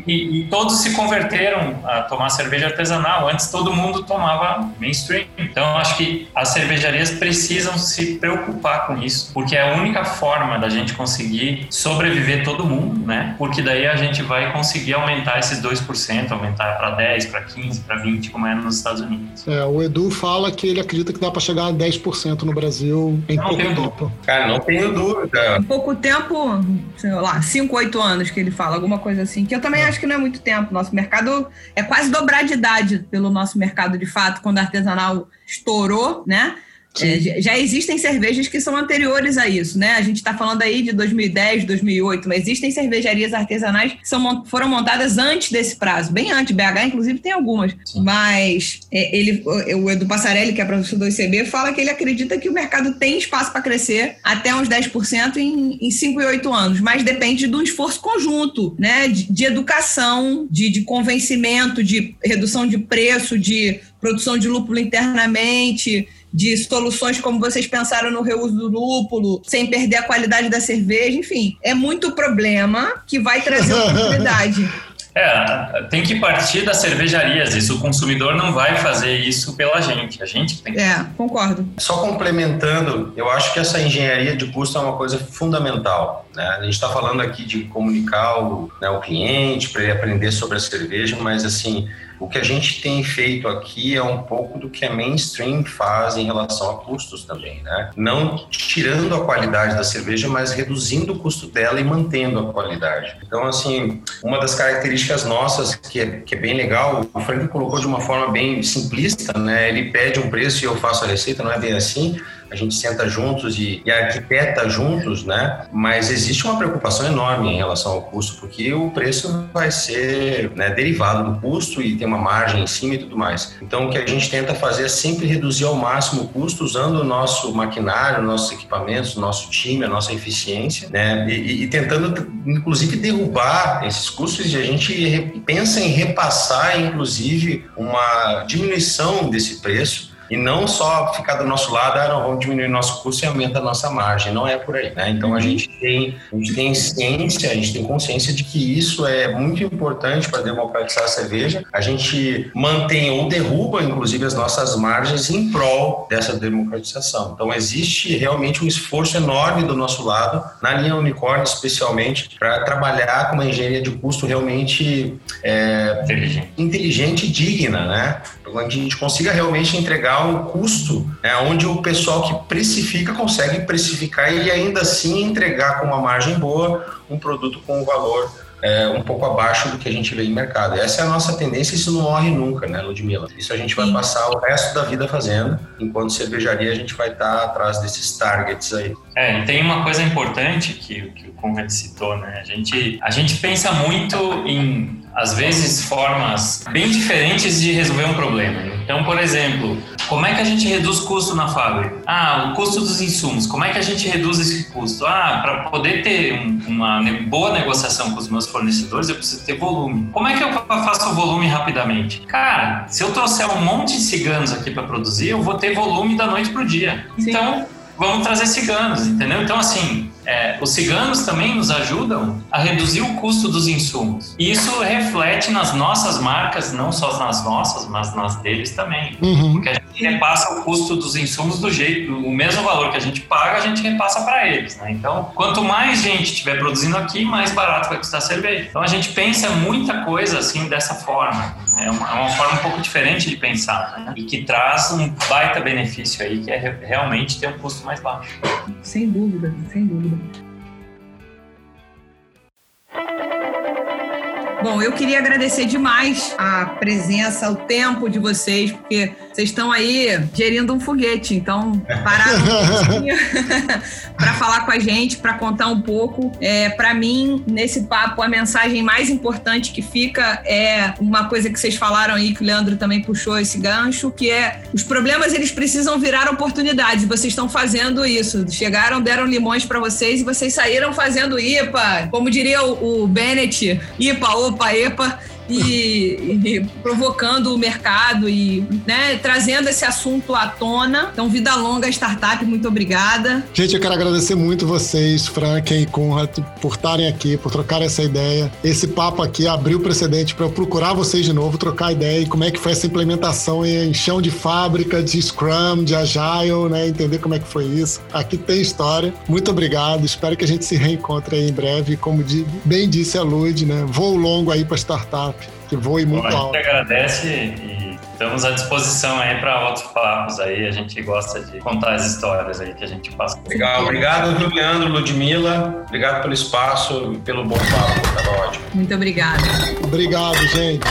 E, e, todos se converteram a tomar cerveja artesanal. Antes todo mundo tomava mainstream. Então acho que as cervejarias precisam se preocupar com isso, porque é a única forma da gente conseguir sobreviver todo mundo, né? Porque daí a gente vai conseguir aumentar esses 2%, aumentar para 10, para 15, para 20, como é nos Estados Unidos. É, o Edu fala que ele acredita que dá para chegar a 10% no Brasil em não pouco tempo. Dúvida. Cara, não tenho dúvida. Em pouco tempo, sei lá, 5, 8 anos que ele fala, alguma coisa assim, que eu também acho que não é muito tempo. Nosso mercado é quase dobrar de idade pelo nosso mercado de fato, quando a artesanal estourou, né? É, já existem cervejas que são anteriores a isso, né? A gente está falando aí de 2010, 2008, mas existem cervejarias artesanais que são, foram montadas antes desse prazo, bem antes. BH, inclusive, tem algumas. Sim. Mas é, ele, o Edu Passarelli, que é professor do ICB, fala que ele acredita que o mercado tem espaço para crescer até uns 10% em, em 5 e 8 anos, mas depende de um esforço conjunto, né? De, de educação, de, de convencimento, de redução de preço, de produção de lúpulo internamente de soluções como vocês pensaram no reuso do lúpulo, sem perder a qualidade da cerveja, enfim. É muito problema que vai trazer <laughs> oportunidade. É, tem que partir das cervejarias. Isso o consumidor não vai fazer isso pela gente. A gente tem que. É, concordo. Só complementando, eu acho que essa engenharia de custo é uma coisa fundamental. Né? A gente está falando aqui de comunicar o, né, o cliente para ele aprender sobre a cerveja, mas assim o que a gente tem feito aqui é um pouco do que a mainstream faz em relação a custos também, né? Não tirando a qualidade da cerveja, mas reduzindo o custo dela e mantendo a qualidade. Então, assim, uma das características nossas que é, que é bem legal, o Frank colocou de uma forma bem simplista, né? Ele pede um preço e eu faço a receita, não é bem assim a gente senta juntos e, e arquiteta juntos, né? Mas existe uma preocupação enorme em relação ao custo, porque o preço vai ser né, derivado do custo e tem uma margem em cima e tudo mais. Então, o que a gente tenta fazer é sempre reduzir ao máximo o custo usando o nosso maquinário, nossos equipamentos, nosso time, a nossa eficiência, né? E, e tentando, inclusive, derrubar esses custos e a gente pensa em repassar, inclusive, uma diminuição desse preço e não só ficar do nosso lado, ah, não, vamos diminuir nosso custo e aumenta a nossa margem. Não é por aí, né? Então a gente tem, a gente tem ciência, a gente tem consciência de que isso é muito importante para democratizar a cerveja. A gente mantém ou derruba, inclusive, as nossas margens em prol dessa democratização. Então existe realmente um esforço enorme do nosso lado, na linha Unicórnio especialmente, para trabalhar com uma engenharia de custo realmente é, inteligente. inteligente e digna, né? Para que a gente consiga realmente entregar um custo né, onde o pessoal que precifica consegue precificar e ainda assim entregar com uma margem boa um produto com um valor é, um pouco abaixo do que a gente vê em mercado. Essa é a nossa tendência e isso não morre nunca, né, Ludmilla? Isso a gente vai passar o resto da vida fazendo, enquanto cervejaria a gente vai estar atrás desses targets aí. É, e tem uma coisa importante que, que o Conrad citou, né? A gente, a gente pensa muito em, às vezes, formas bem diferentes de resolver um problema. Então, por exemplo, como é que a gente reduz custo na fábrica? Ah, o custo dos insumos. Como é que a gente reduz esse custo? Ah, para poder ter um, uma boa negociação com os meus fornecedores, eu preciso ter volume. Como é que eu faço o volume rapidamente? Cara, se eu trouxer um monte de ciganos aqui para produzir, eu vou ter volume da noite para o dia. Sim. Então, vamos trazer ciganos, entendeu? Então, assim, é, os ciganos também nos ajudam a reduzir o custo dos insumos. E isso reflete nas nossas marcas, não só nas nossas, mas nas deles também. Uhum. Porque a gente repassa o custo dos insumos do jeito, o mesmo valor que a gente paga, a gente repassa para eles. Né? Então, quanto mais gente estiver produzindo aqui, mais barato vai custar a cerveja. Então, a gente pensa muita coisa assim dessa forma. É uma, é uma forma um pouco diferente de pensar né? e que traz um baita benefício aí, que é realmente ter um custo mais baixo. Sem dúvida, sem dúvida. Bom, eu queria agradecer demais a presença, o tempo de vocês, porque vocês estão aí gerindo um foguete, então pararam para <laughs> falar com a gente, para contar um pouco. É, para mim, nesse papo, a mensagem mais importante que fica é uma coisa que vocês falaram aí, que o Leandro também puxou esse gancho, que é os problemas eles precisam virar oportunidades. Vocês estão fazendo isso. Chegaram, deram limões para vocês e vocês saíram fazendo IPA, como diria o, o Bennett, IPA, ou opa, epa, e, e, provocando o mercado e né, trazendo esse assunto à tona. Então, vida longa startup, muito obrigada. Gente, eu quero agradecer muito vocês, Frank e Conrad, por estarem aqui, por trocar essa ideia. Esse papo aqui abriu precedente para eu procurar vocês de novo, trocar ideia e como é que foi essa implementação em chão de fábrica, de Scrum, de Agile, né? Entender como é que foi isso. Aqui tem história. Muito obrigado. Espero que a gente se reencontre aí em breve. Como bem disse a Lud, né? Voo longo aí para startup que voe muito Bom, alto. A gente agradece e estamos à disposição aí para outros papos aí. A gente gosta de contar as histórias aí que a gente passa. Legal, obrigado, Leandro, Ludmilla. Obrigado pelo espaço e pelo bom papo. Tá ótimo. Muito obrigada. Obrigado, gente.